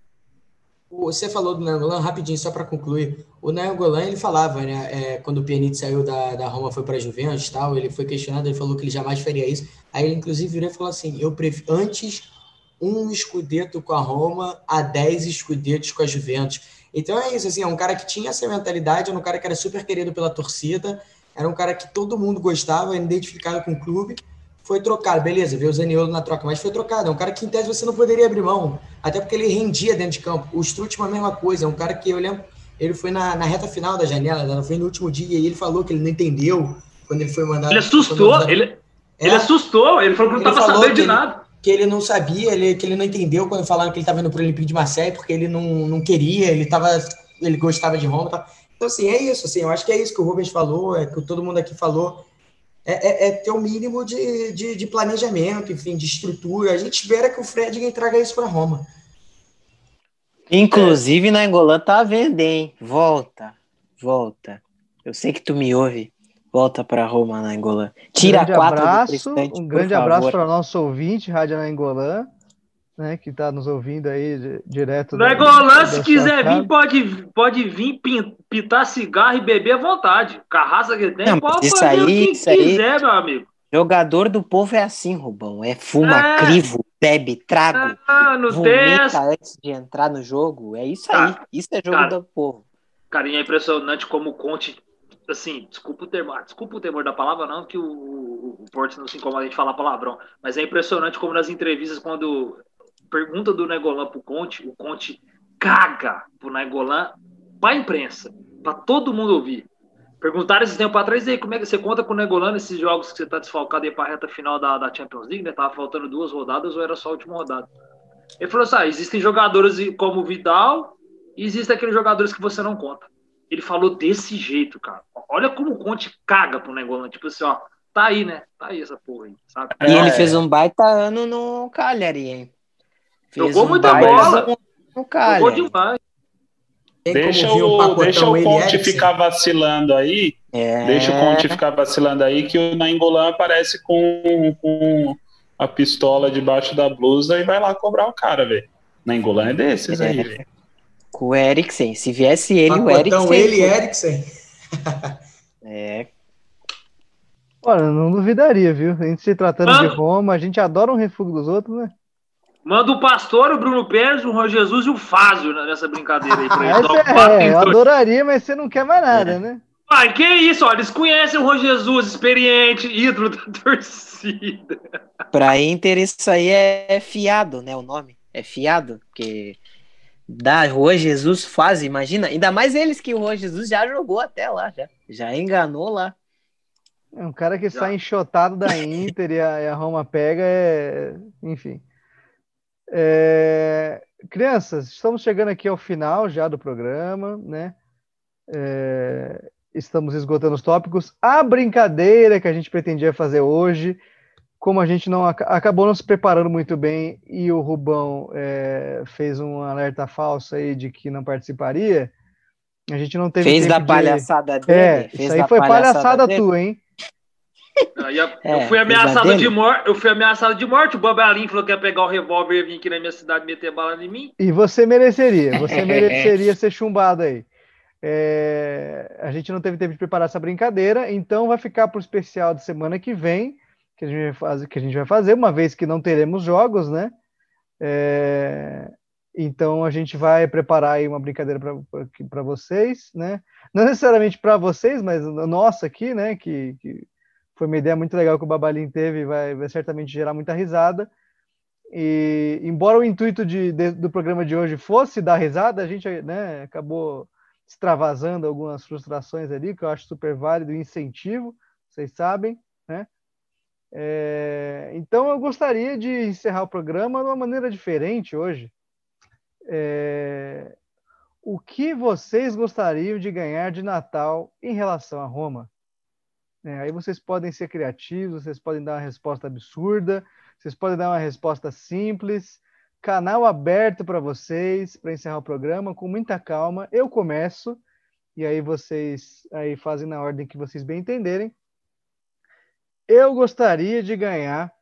Você falou do Nangolan, rapidinho, só para concluir. O Nangolan, ele falava, né? É, quando o Pjanic saiu da, da Roma, foi para a Juventus tal, ele foi questionado, ele falou que ele jamais faria isso. Aí ele, inclusive, virou e falou assim: eu prefiro antes um escudeto com a Roma a dez escudetos com a Juventus. Então é isso, assim, é um cara que tinha essa mentalidade, era um cara que era super querido pela torcida, era um cara que todo mundo gostava, identificado com o clube foi trocado, beleza, veio o Zaniolo na troca, mas foi trocado. É um cara que, em tese, você não poderia abrir mão, até porque ele rendia dentro de campo. O Strutman, a mesma coisa, é um cara que eu lembro, ele foi na, na reta final da janela, foi no último dia, e ele falou que ele não entendeu quando ele foi mandado. Ele assustou, mandado... ele, é, ele assustou, ele falou que não estava sabendo de ele, nada. Que ele não sabia, ele, que ele não entendeu quando falaram que ele estava indo para o Olympique de Marseille, porque ele não, não queria, ele, tava, ele gostava de Roma. Tá? Então, assim, é isso, assim, eu acho que é isso que o Rubens falou, é que todo mundo aqui falou é, é, é ter o um mínimo de, de, de, planejamento, enfim, de estrutura. A gente espera que o Fred traga isso para Roma. Inclusive, é. na Angola tá vendo, hein? Volta, volta. Eu sei que tu me ouve. Volta para Roma, na Angola. Tira um quatro abraço, Um grande abraço para nosso ouvinte, Rádio na Angola né, que está nos ouvindo aí direto. Legolan, se quiser vir, pode, pode vir pintar cigarro e beber à vontade. Carraça que tem, Não, pode fazer aí, o que quiser, aí, meu amigo. Jogador do povo é assim, Rubão. É fuma, é. crivo, bebe, trago. Ah, no vomita antes de entrar no jogo. É isso aí. isso é jogo cara, do povo. Cara, é impressionante como o Conte. Assim, desculpa o temor, desculpa o temor da palavra, não, que o, o, o Porto não se incomoda de falar palavrão. Mas é impressionante como nas entrevistas, quando pergunta do Negolan pro Conte, o Conte caga pro Negolan pra imprensa, pra todo mundo ouvir. Perguntaram esse tempo atrás, aí, como é que você conta com o Negolan nesses jogos que você tá desfalcado aí pra reta final da, da Champions League, né? Tava faltando duas rodadas ou era só a última rodada? Ele falou assim: ah, existem jogadores como o Vidal e existem aqueles jogadores que você não conta. Ele falou desse jeito, cara. Olha como o Conte caga pro Negolan. Tipo assim, ó, tá aí, né? Tá aí essa porra aí, sabe? E é. ele fez um baita ano no Cagliari, hein? Jogou um muita bola. Cara. Jogou demais. Deixa o, deixa o Conte ficar vacilando aí. É. Deixa o Conte ficar vacilando aí, que o Nainggolan aparece com, com a pistola debaixo da blusa e vai lá cobrar o cara, velho. Nainggolan é desses é. aí, velho. Com o Eriksen. Se viesse ele, Pacotão, o Eriksen. ele e Eriksen. é. Olha, não duvidaria, viu? A gente se tratando Mano. de Roma, a gente adora um refúgio dos outros, né? Manda o Pastor, o Bruno Pérez, o Juan Jesus e o Fázio nessa brincadeira aí pra eles. É, eu adoraria, mas você não quer mais nada, é. né? Ah, que isso, ó, eles conhecem o Juan Jesus, experiente, ídolo da torcida. Pra Inter, isso aí é fiado, né? O nome é fiado, porque da Juan Jesus faz, imagina, ainda mais eles que o Juan Jesus já jogou até lá, já, já enganou lá. É um cara que já. sai enxotado da Inter e a, e a Roma pega, é... enfim. É, crianças, estamos chegando aqui ao final já do programa, né? É, estamos esgotando os tópicos. A brincadeira que a gente pretendia fazer hoje, como a gente não acabou não se preparando muito bem e o Rubão é, fez um alerta falso aí de que não participaria, a gente não teve fez da palhaçada dele. É, isso aí foi palhaçada, palhaçada tua, hein? É, eu fui ameaçado de morte, eu fui ameaçado de morte. O Bobelim falou que ia pegar o revólver e vir aqui na minha cidade meter bala em mim. E você mereceria, você mereceria ser chumbado aí. É, a gente não teve tempo de preparar essa brincadeira, então vai ficar para o especial de semana que vem, que a, gente vai fazer, que a gente vai fazer, uma vez que não teremos jogos, né? É, então a gente vai preparar aí uma brincadeira para vocês, né? Não necessariamente para vocês, mas nossa aqui, né? Que, que foi uma ideia muito legal que o Babalim teve, vai, vai certamente gerar muita risada. E embora o intuito de, de, do programa de hoje fosse dar risada, a gente né, acabou extravasando algumas frustrações ali, que eu acho super válido incentivo, vocês sabem, né? É, então eu gostaria de encerrar o programa de uma maneira diferente hoje. É, o que vocês gostariam de ganhar de Natal em relação a Roma? É, aí vocês podem ser criativos, vocês podem dar uma resposta absurda, vocês podem dar uma resposta simples. Canal aberto para vocês, para encerrar o programa, com muita calma. Eu começo, e aí vocês aí fazem na ordem que vocês bem entenderem. Eu gostaria de ganhar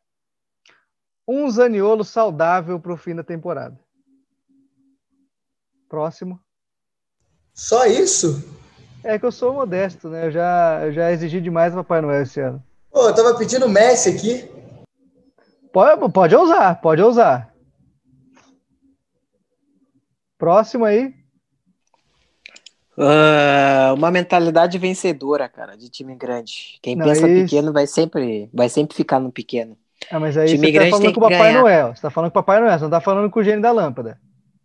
um Zaniolo saudável para o fim da temporada. Próximo. Só isso? É que eu sou modesto, né? Eu já, eu já exigi demais do Papai Noel esse ano. Pô, eu tava pedindo Messi aqui. Pode, pode ousar, pode ousar. Próximo aí. Uh, uma mentalidade vencedora, cara, de time grande. Quem Não, pensa isso- pequeno vai sempre, vai sempre ficar no pequeno. Ah, mas aí Time você tá grande falando com o Papai ganhar. Noel. Você tá falando com o Papai Noel, você não tá falando com o gênio da lâmpada.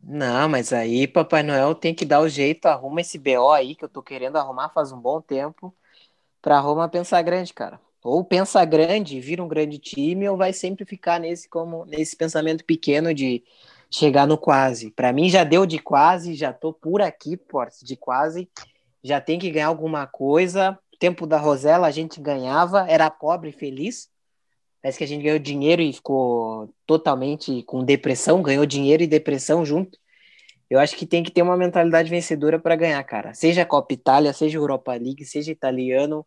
Não, mas aí Papai Noel tem que dar o jeito, arruma esse BO aí que eu tô querendo arrumar faz um bom tempo pra Roma pensar grande, cara. Ou pensa grande, vira um grande time, ou vai sempre ficar nesse como nesse pensamento pequeno de chegar no quase. Pra mim já deu de quase, já tô por aqui, Porto, de quase. Já tem que ganhar alguma coisa. Tempo da Rosela a gente ganhava, era pobre e feliz. Parece que a gente ganhou dinheiro e ficou totalmente com depressão, ganhou dinheiro e depressão junto. Eu acho que tem que ter uma mentalidade vencedora para ganhar, cara. Seja Copa Itália, seja Europa League, seja italiano,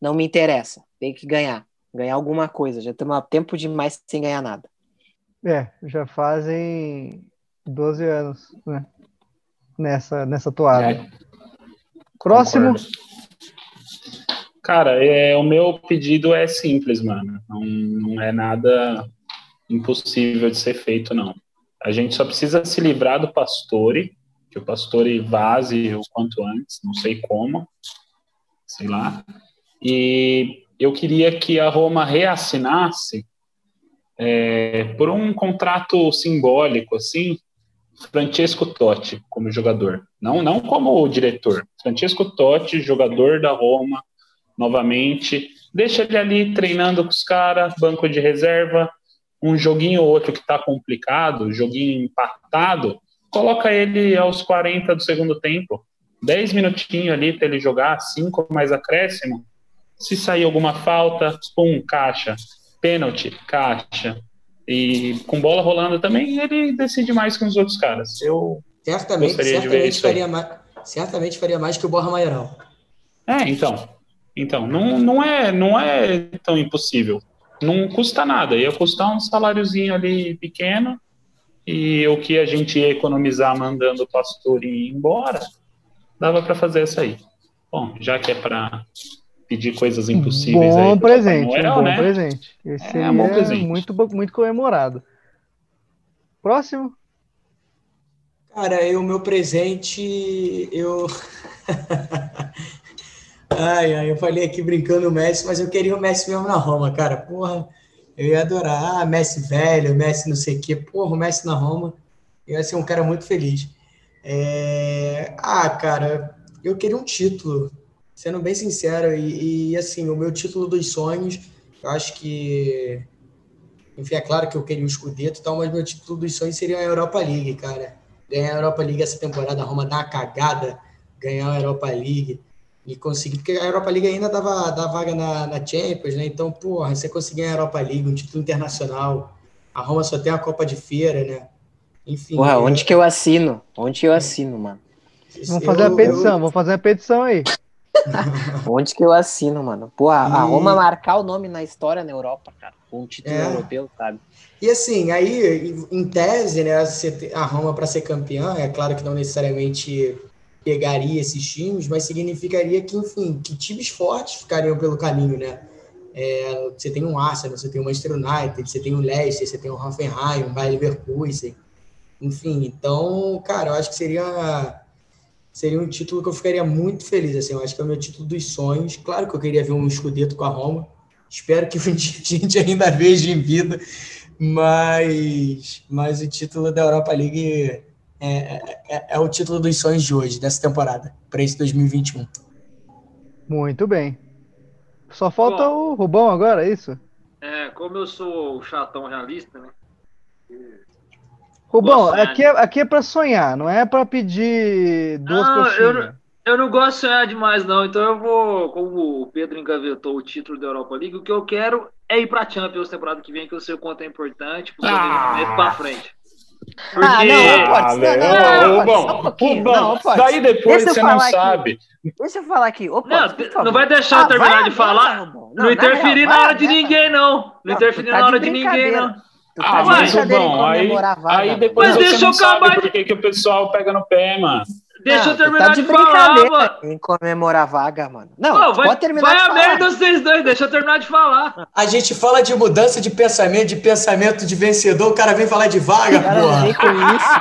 não me interessa. Tem que ganhar. Ganhar alguma coisa. Já estamos há tempo demais sem ganhar nada. É, já fazem 12 anos, né? Nessa, nessa toada. É, Próximo. concordo. Cara, é, o meu pedido é simples, mano. Não, não é nada impossível de ser feito, não. A gente só precisa se livrar do Pastore, que o Pastore vaze o quanto antes, não sei como, sei lá. E eu queria que a Roma reassinasse é, por um contrato simbólico, assim, Francesco Totti como jogador, não não como diretor. Francesco Totti, jogador da Roma, novamente, deixa ele ali treinando com os caras, banco de reserva, um joguinho ou outro que tá complicado, joguinho empatado, coloca ele aos 40 do segundo tempo, 10 minutinhos ali para ele jogar, 5 mais acréscimo. Se sair alguma falta, pum, caixa, pênalti, caixa. E com bola rolando também, ele decide mais que os outros caras. Eu Certamente, Gostaria de ver certamente isso faria, mais, certamente faria mais que o Borra Maioral. É, então. Então, não, não, é, não é tão impossível. Não custa nada. Ia custar um saláriozinho ali pequeno e o que a gente ia economizar mandando o pastor ir embora, dava para fazer isso aí. Bom, já que é para pedir coisas impossíveis aí Bom Papai presente, Noel, um bom né? presente. Esse É, um bom presente. muito, bo- muito comemorado. Próximo. Cara, eu, meu presente, eu. ai, ai, eu falei aqui brincando o Messi, mas eu queria o Messi mesmo na Roma, cara. Porra, eu ia adorar. Ah, Messi velho, Messi não sei o quê. Porra, o Messi na Roma. Eu ia ser um cara muito feliz. É, Ah, cara, eu queria um título, sendo bem sincero. E, e, assim, o meu título dos sonhos, eu acho que. Enfim, é claro que eu queria um escudeto e tal, mas meu título dos sonhos seria a Europa League, cara ganhar a Europa League essa temporada, a Roma dar uma cagada, ganhar a Europa League e conseguir, porque a Europa League ainda dava, dava vaga na, na Champions, né? Então, porra, você conseguir a Europa League, um título internacional, a Roma só tem a Copa de Feira, né? Enfim. Porra, eu- onde que eu assino? Onde que eu assino, mano? Vamos fazer eu- uma petição, eu- vamos fazer uma petição aí. Onde que eu assino, mano? Porra, a E- Roma marcar o nome na história na Europa, cara. Com um título É. europeu, sabe? E assim, aí, em tese, né, a Roma para ser campeã, é claro que não necessariamente pegaria esses times, mas significaria que, enfim, que times fortes ficariam pelo caminho, né? É, você tem um Arsenal, você tem o Manchester United, você tem o Leicester, você tem o Hoffenheim, o Bayer Leverkusen, enfim. Então, cara, eu acho que seria seria um título que eu ficaria muito feliz, assim, eu acho que é o meu título dos sonhos. Claro que eu queria ver um escudeto com a Roma, espero que a gente ainda veja em vida, mas, mas o título da Europa League é, é, é o título dos sonhos de hoje, dessa temporada, para esse 2021. Muito bem. Só falta o Rubão agora, é isso? É, como eu sou o chatão realista, né? Rubão, né? aqui é, aqui é pra sonhar, não é pra pedir duas Não, eu coxinhas. Eu não gosto de sonhar demais, não. Então eu vou, como o Pedro engavetou o título da Europa League, o que eu quero é ir pra Champions temporada que vem, que eu sei o quanto é importante pro Ah. frente. Ah, Porque- não, não pode. velho, Não, não, não, pode, bom, um bom, Não, daí depois eu você não aqui. sabe. Deixa eu falar aqui. Ô, Não, Pode, não vai deixar eu Ah, terminar vai de falar. Não, na interferir na hora de ninguém, não. Não Não, interferir na hora de ninguém, não. Ah, mas Rubão, aí, aí depois Mas você deixa não eu acabar sabe de- por que, que o pessoal pega no pé, mano. Deixa Não, eu terminar tá de, de falar, mano. em comemorar a vaga, mano. Não, Pô, vai, pode terminar vai de a falar. merda vocês dois, deixa eu terminar de falar. A gente fala de mudança de pensamento, de pensamento de vencedor, o cara vem falar de vaga, O cara porra. vem com isso?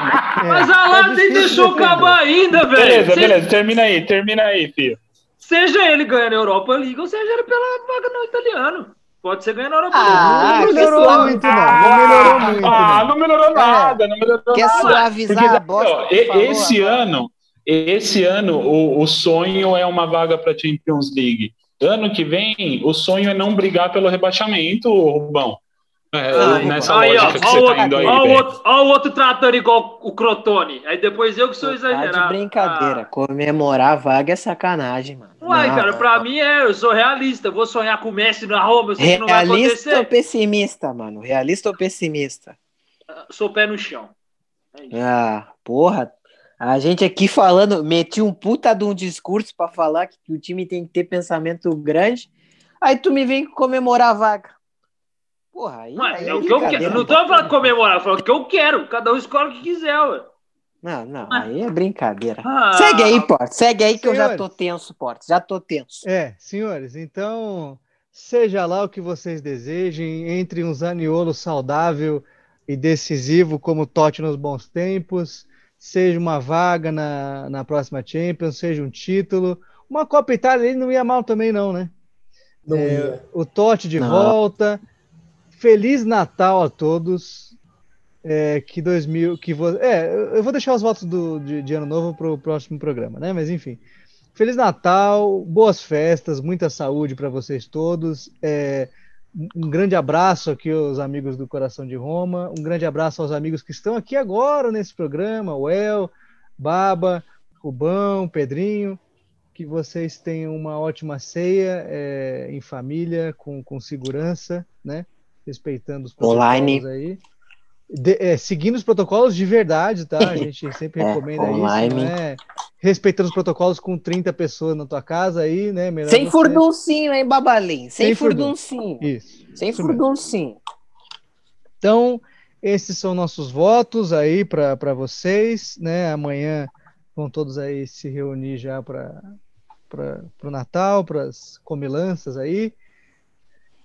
É, Mas a tá lá nem deixou defender. acabar ainda, velho. Beleza, beleza, termina aí, termina aí, filho. Seja ele ganhando a Europa League ou seja ele pela vaga no italiano. Pode ser ganhando a Europa Ah, Não League. melhorou muito, não. Não melhorou muito, Ah, não. melhorou nada, não melhorou Quer nada. suavizar Porque, a bosta ó, que falou esse ano, esse ano o, o sonho é uma vaga para Champions League. Ano que vem, o sonho é não brigar pelo rebaixamento, Rubão. É, Aí, nessa aí, ó, lógica que ó você o tá indo aí, ó o outro, ó o outro tratando igual o Crotone. Aí depois eu que sou Tá exagerado. de brincadeira. Comemorar a vaga é sacanagem, mano. Ah. Uai, Não, cara, não, pra mim é, eu sou realista. Vou sonhar com o Messi na Roma, eu sei que não vai Realista ou pessimista, mano? Realista ou pessimista? Sou pé no chão. É. Ah, porra. A gente aqui falando, meti um puta de um discurso pra falar que o time tem que ter pensamento grande. Aí tu me vem comemorar a vaga. Porra, aí, Mas aí é o que eu quero. Não tô falando comemorar, eu falo o que eu quero. Cada um escolhe o que quiser, ué. Não, não, aí é brincadeira. Ah, Segue aí, Porto. Segue aí que eu já Senhores. tô tenso, Porto. Já tô tenso. É, senhores, então, seja lá o que vocês desejem, entre um Zaniolo saudável e decisivo como o Totti nos bons tempos, seja uma vaga na, na próxima Champions, seja um título. Uma Copa Itália ele não ia mal também, não, né? Não É, ia. o Totti de Não. volta. Feliz Natal a todos. É, que 2000, que vo... é, eu vou deixar os votos do, de, de ano novo para o próximo programa, né? Mas enfim, Feliz Natal, boas festas, muita saúde para vocês todos. É, um grande abraço aqui aos amigos do Coração de Roma. Um grande abraço aos amigos que estão aqui agora nesse programa, o El, Baba, Rubão, Pedrinho. Que vocês tenham uma ótima ceia é, em família, com, com segurança, né? Respeitando os protocolos Online. aí. De- é, seguindo os protocolos de verdade, tá? A gente sempre É, recomenda online. isso, né? Respeitando os protocolos com 30 pessoas na tua casa aí, né? Melhor Sem você- furduncinho, hein, Babalim? Sem, Sem furdun. furduncinho. Isso. Sem isso furduncinho. Então, esses são nossos votos aí para vocês, né? Amanhã vão todos aí se reunir já para o Natal, para as comilanças aí.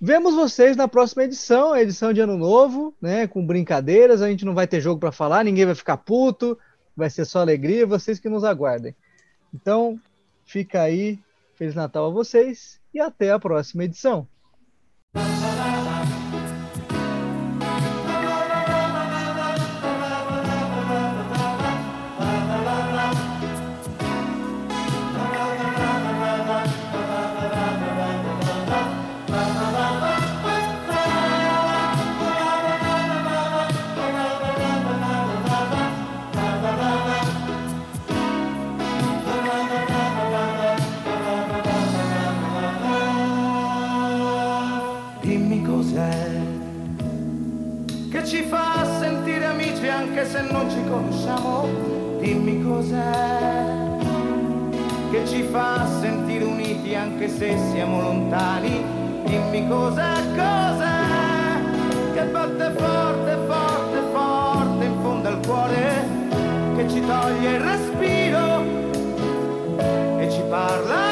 Vemos vocês na próxima edição, a edição de Ano Novo, né? Com brincadeiras, a gente não vai ter jogo para falar, ninguém vai ficar puto, vai ser só alegria, vocês que nos aguardem. Então, fica aí, Feliz Natal a vocês e até a próxima edição. Se non ci conosciamo. Dimmi cos'è che ci fa sentire uniti anche se siamo lontani. Dimmi cos'è, cos'è che batte forte, forte, forte in fondo al cuore, che ci toglie il respiro e ci parla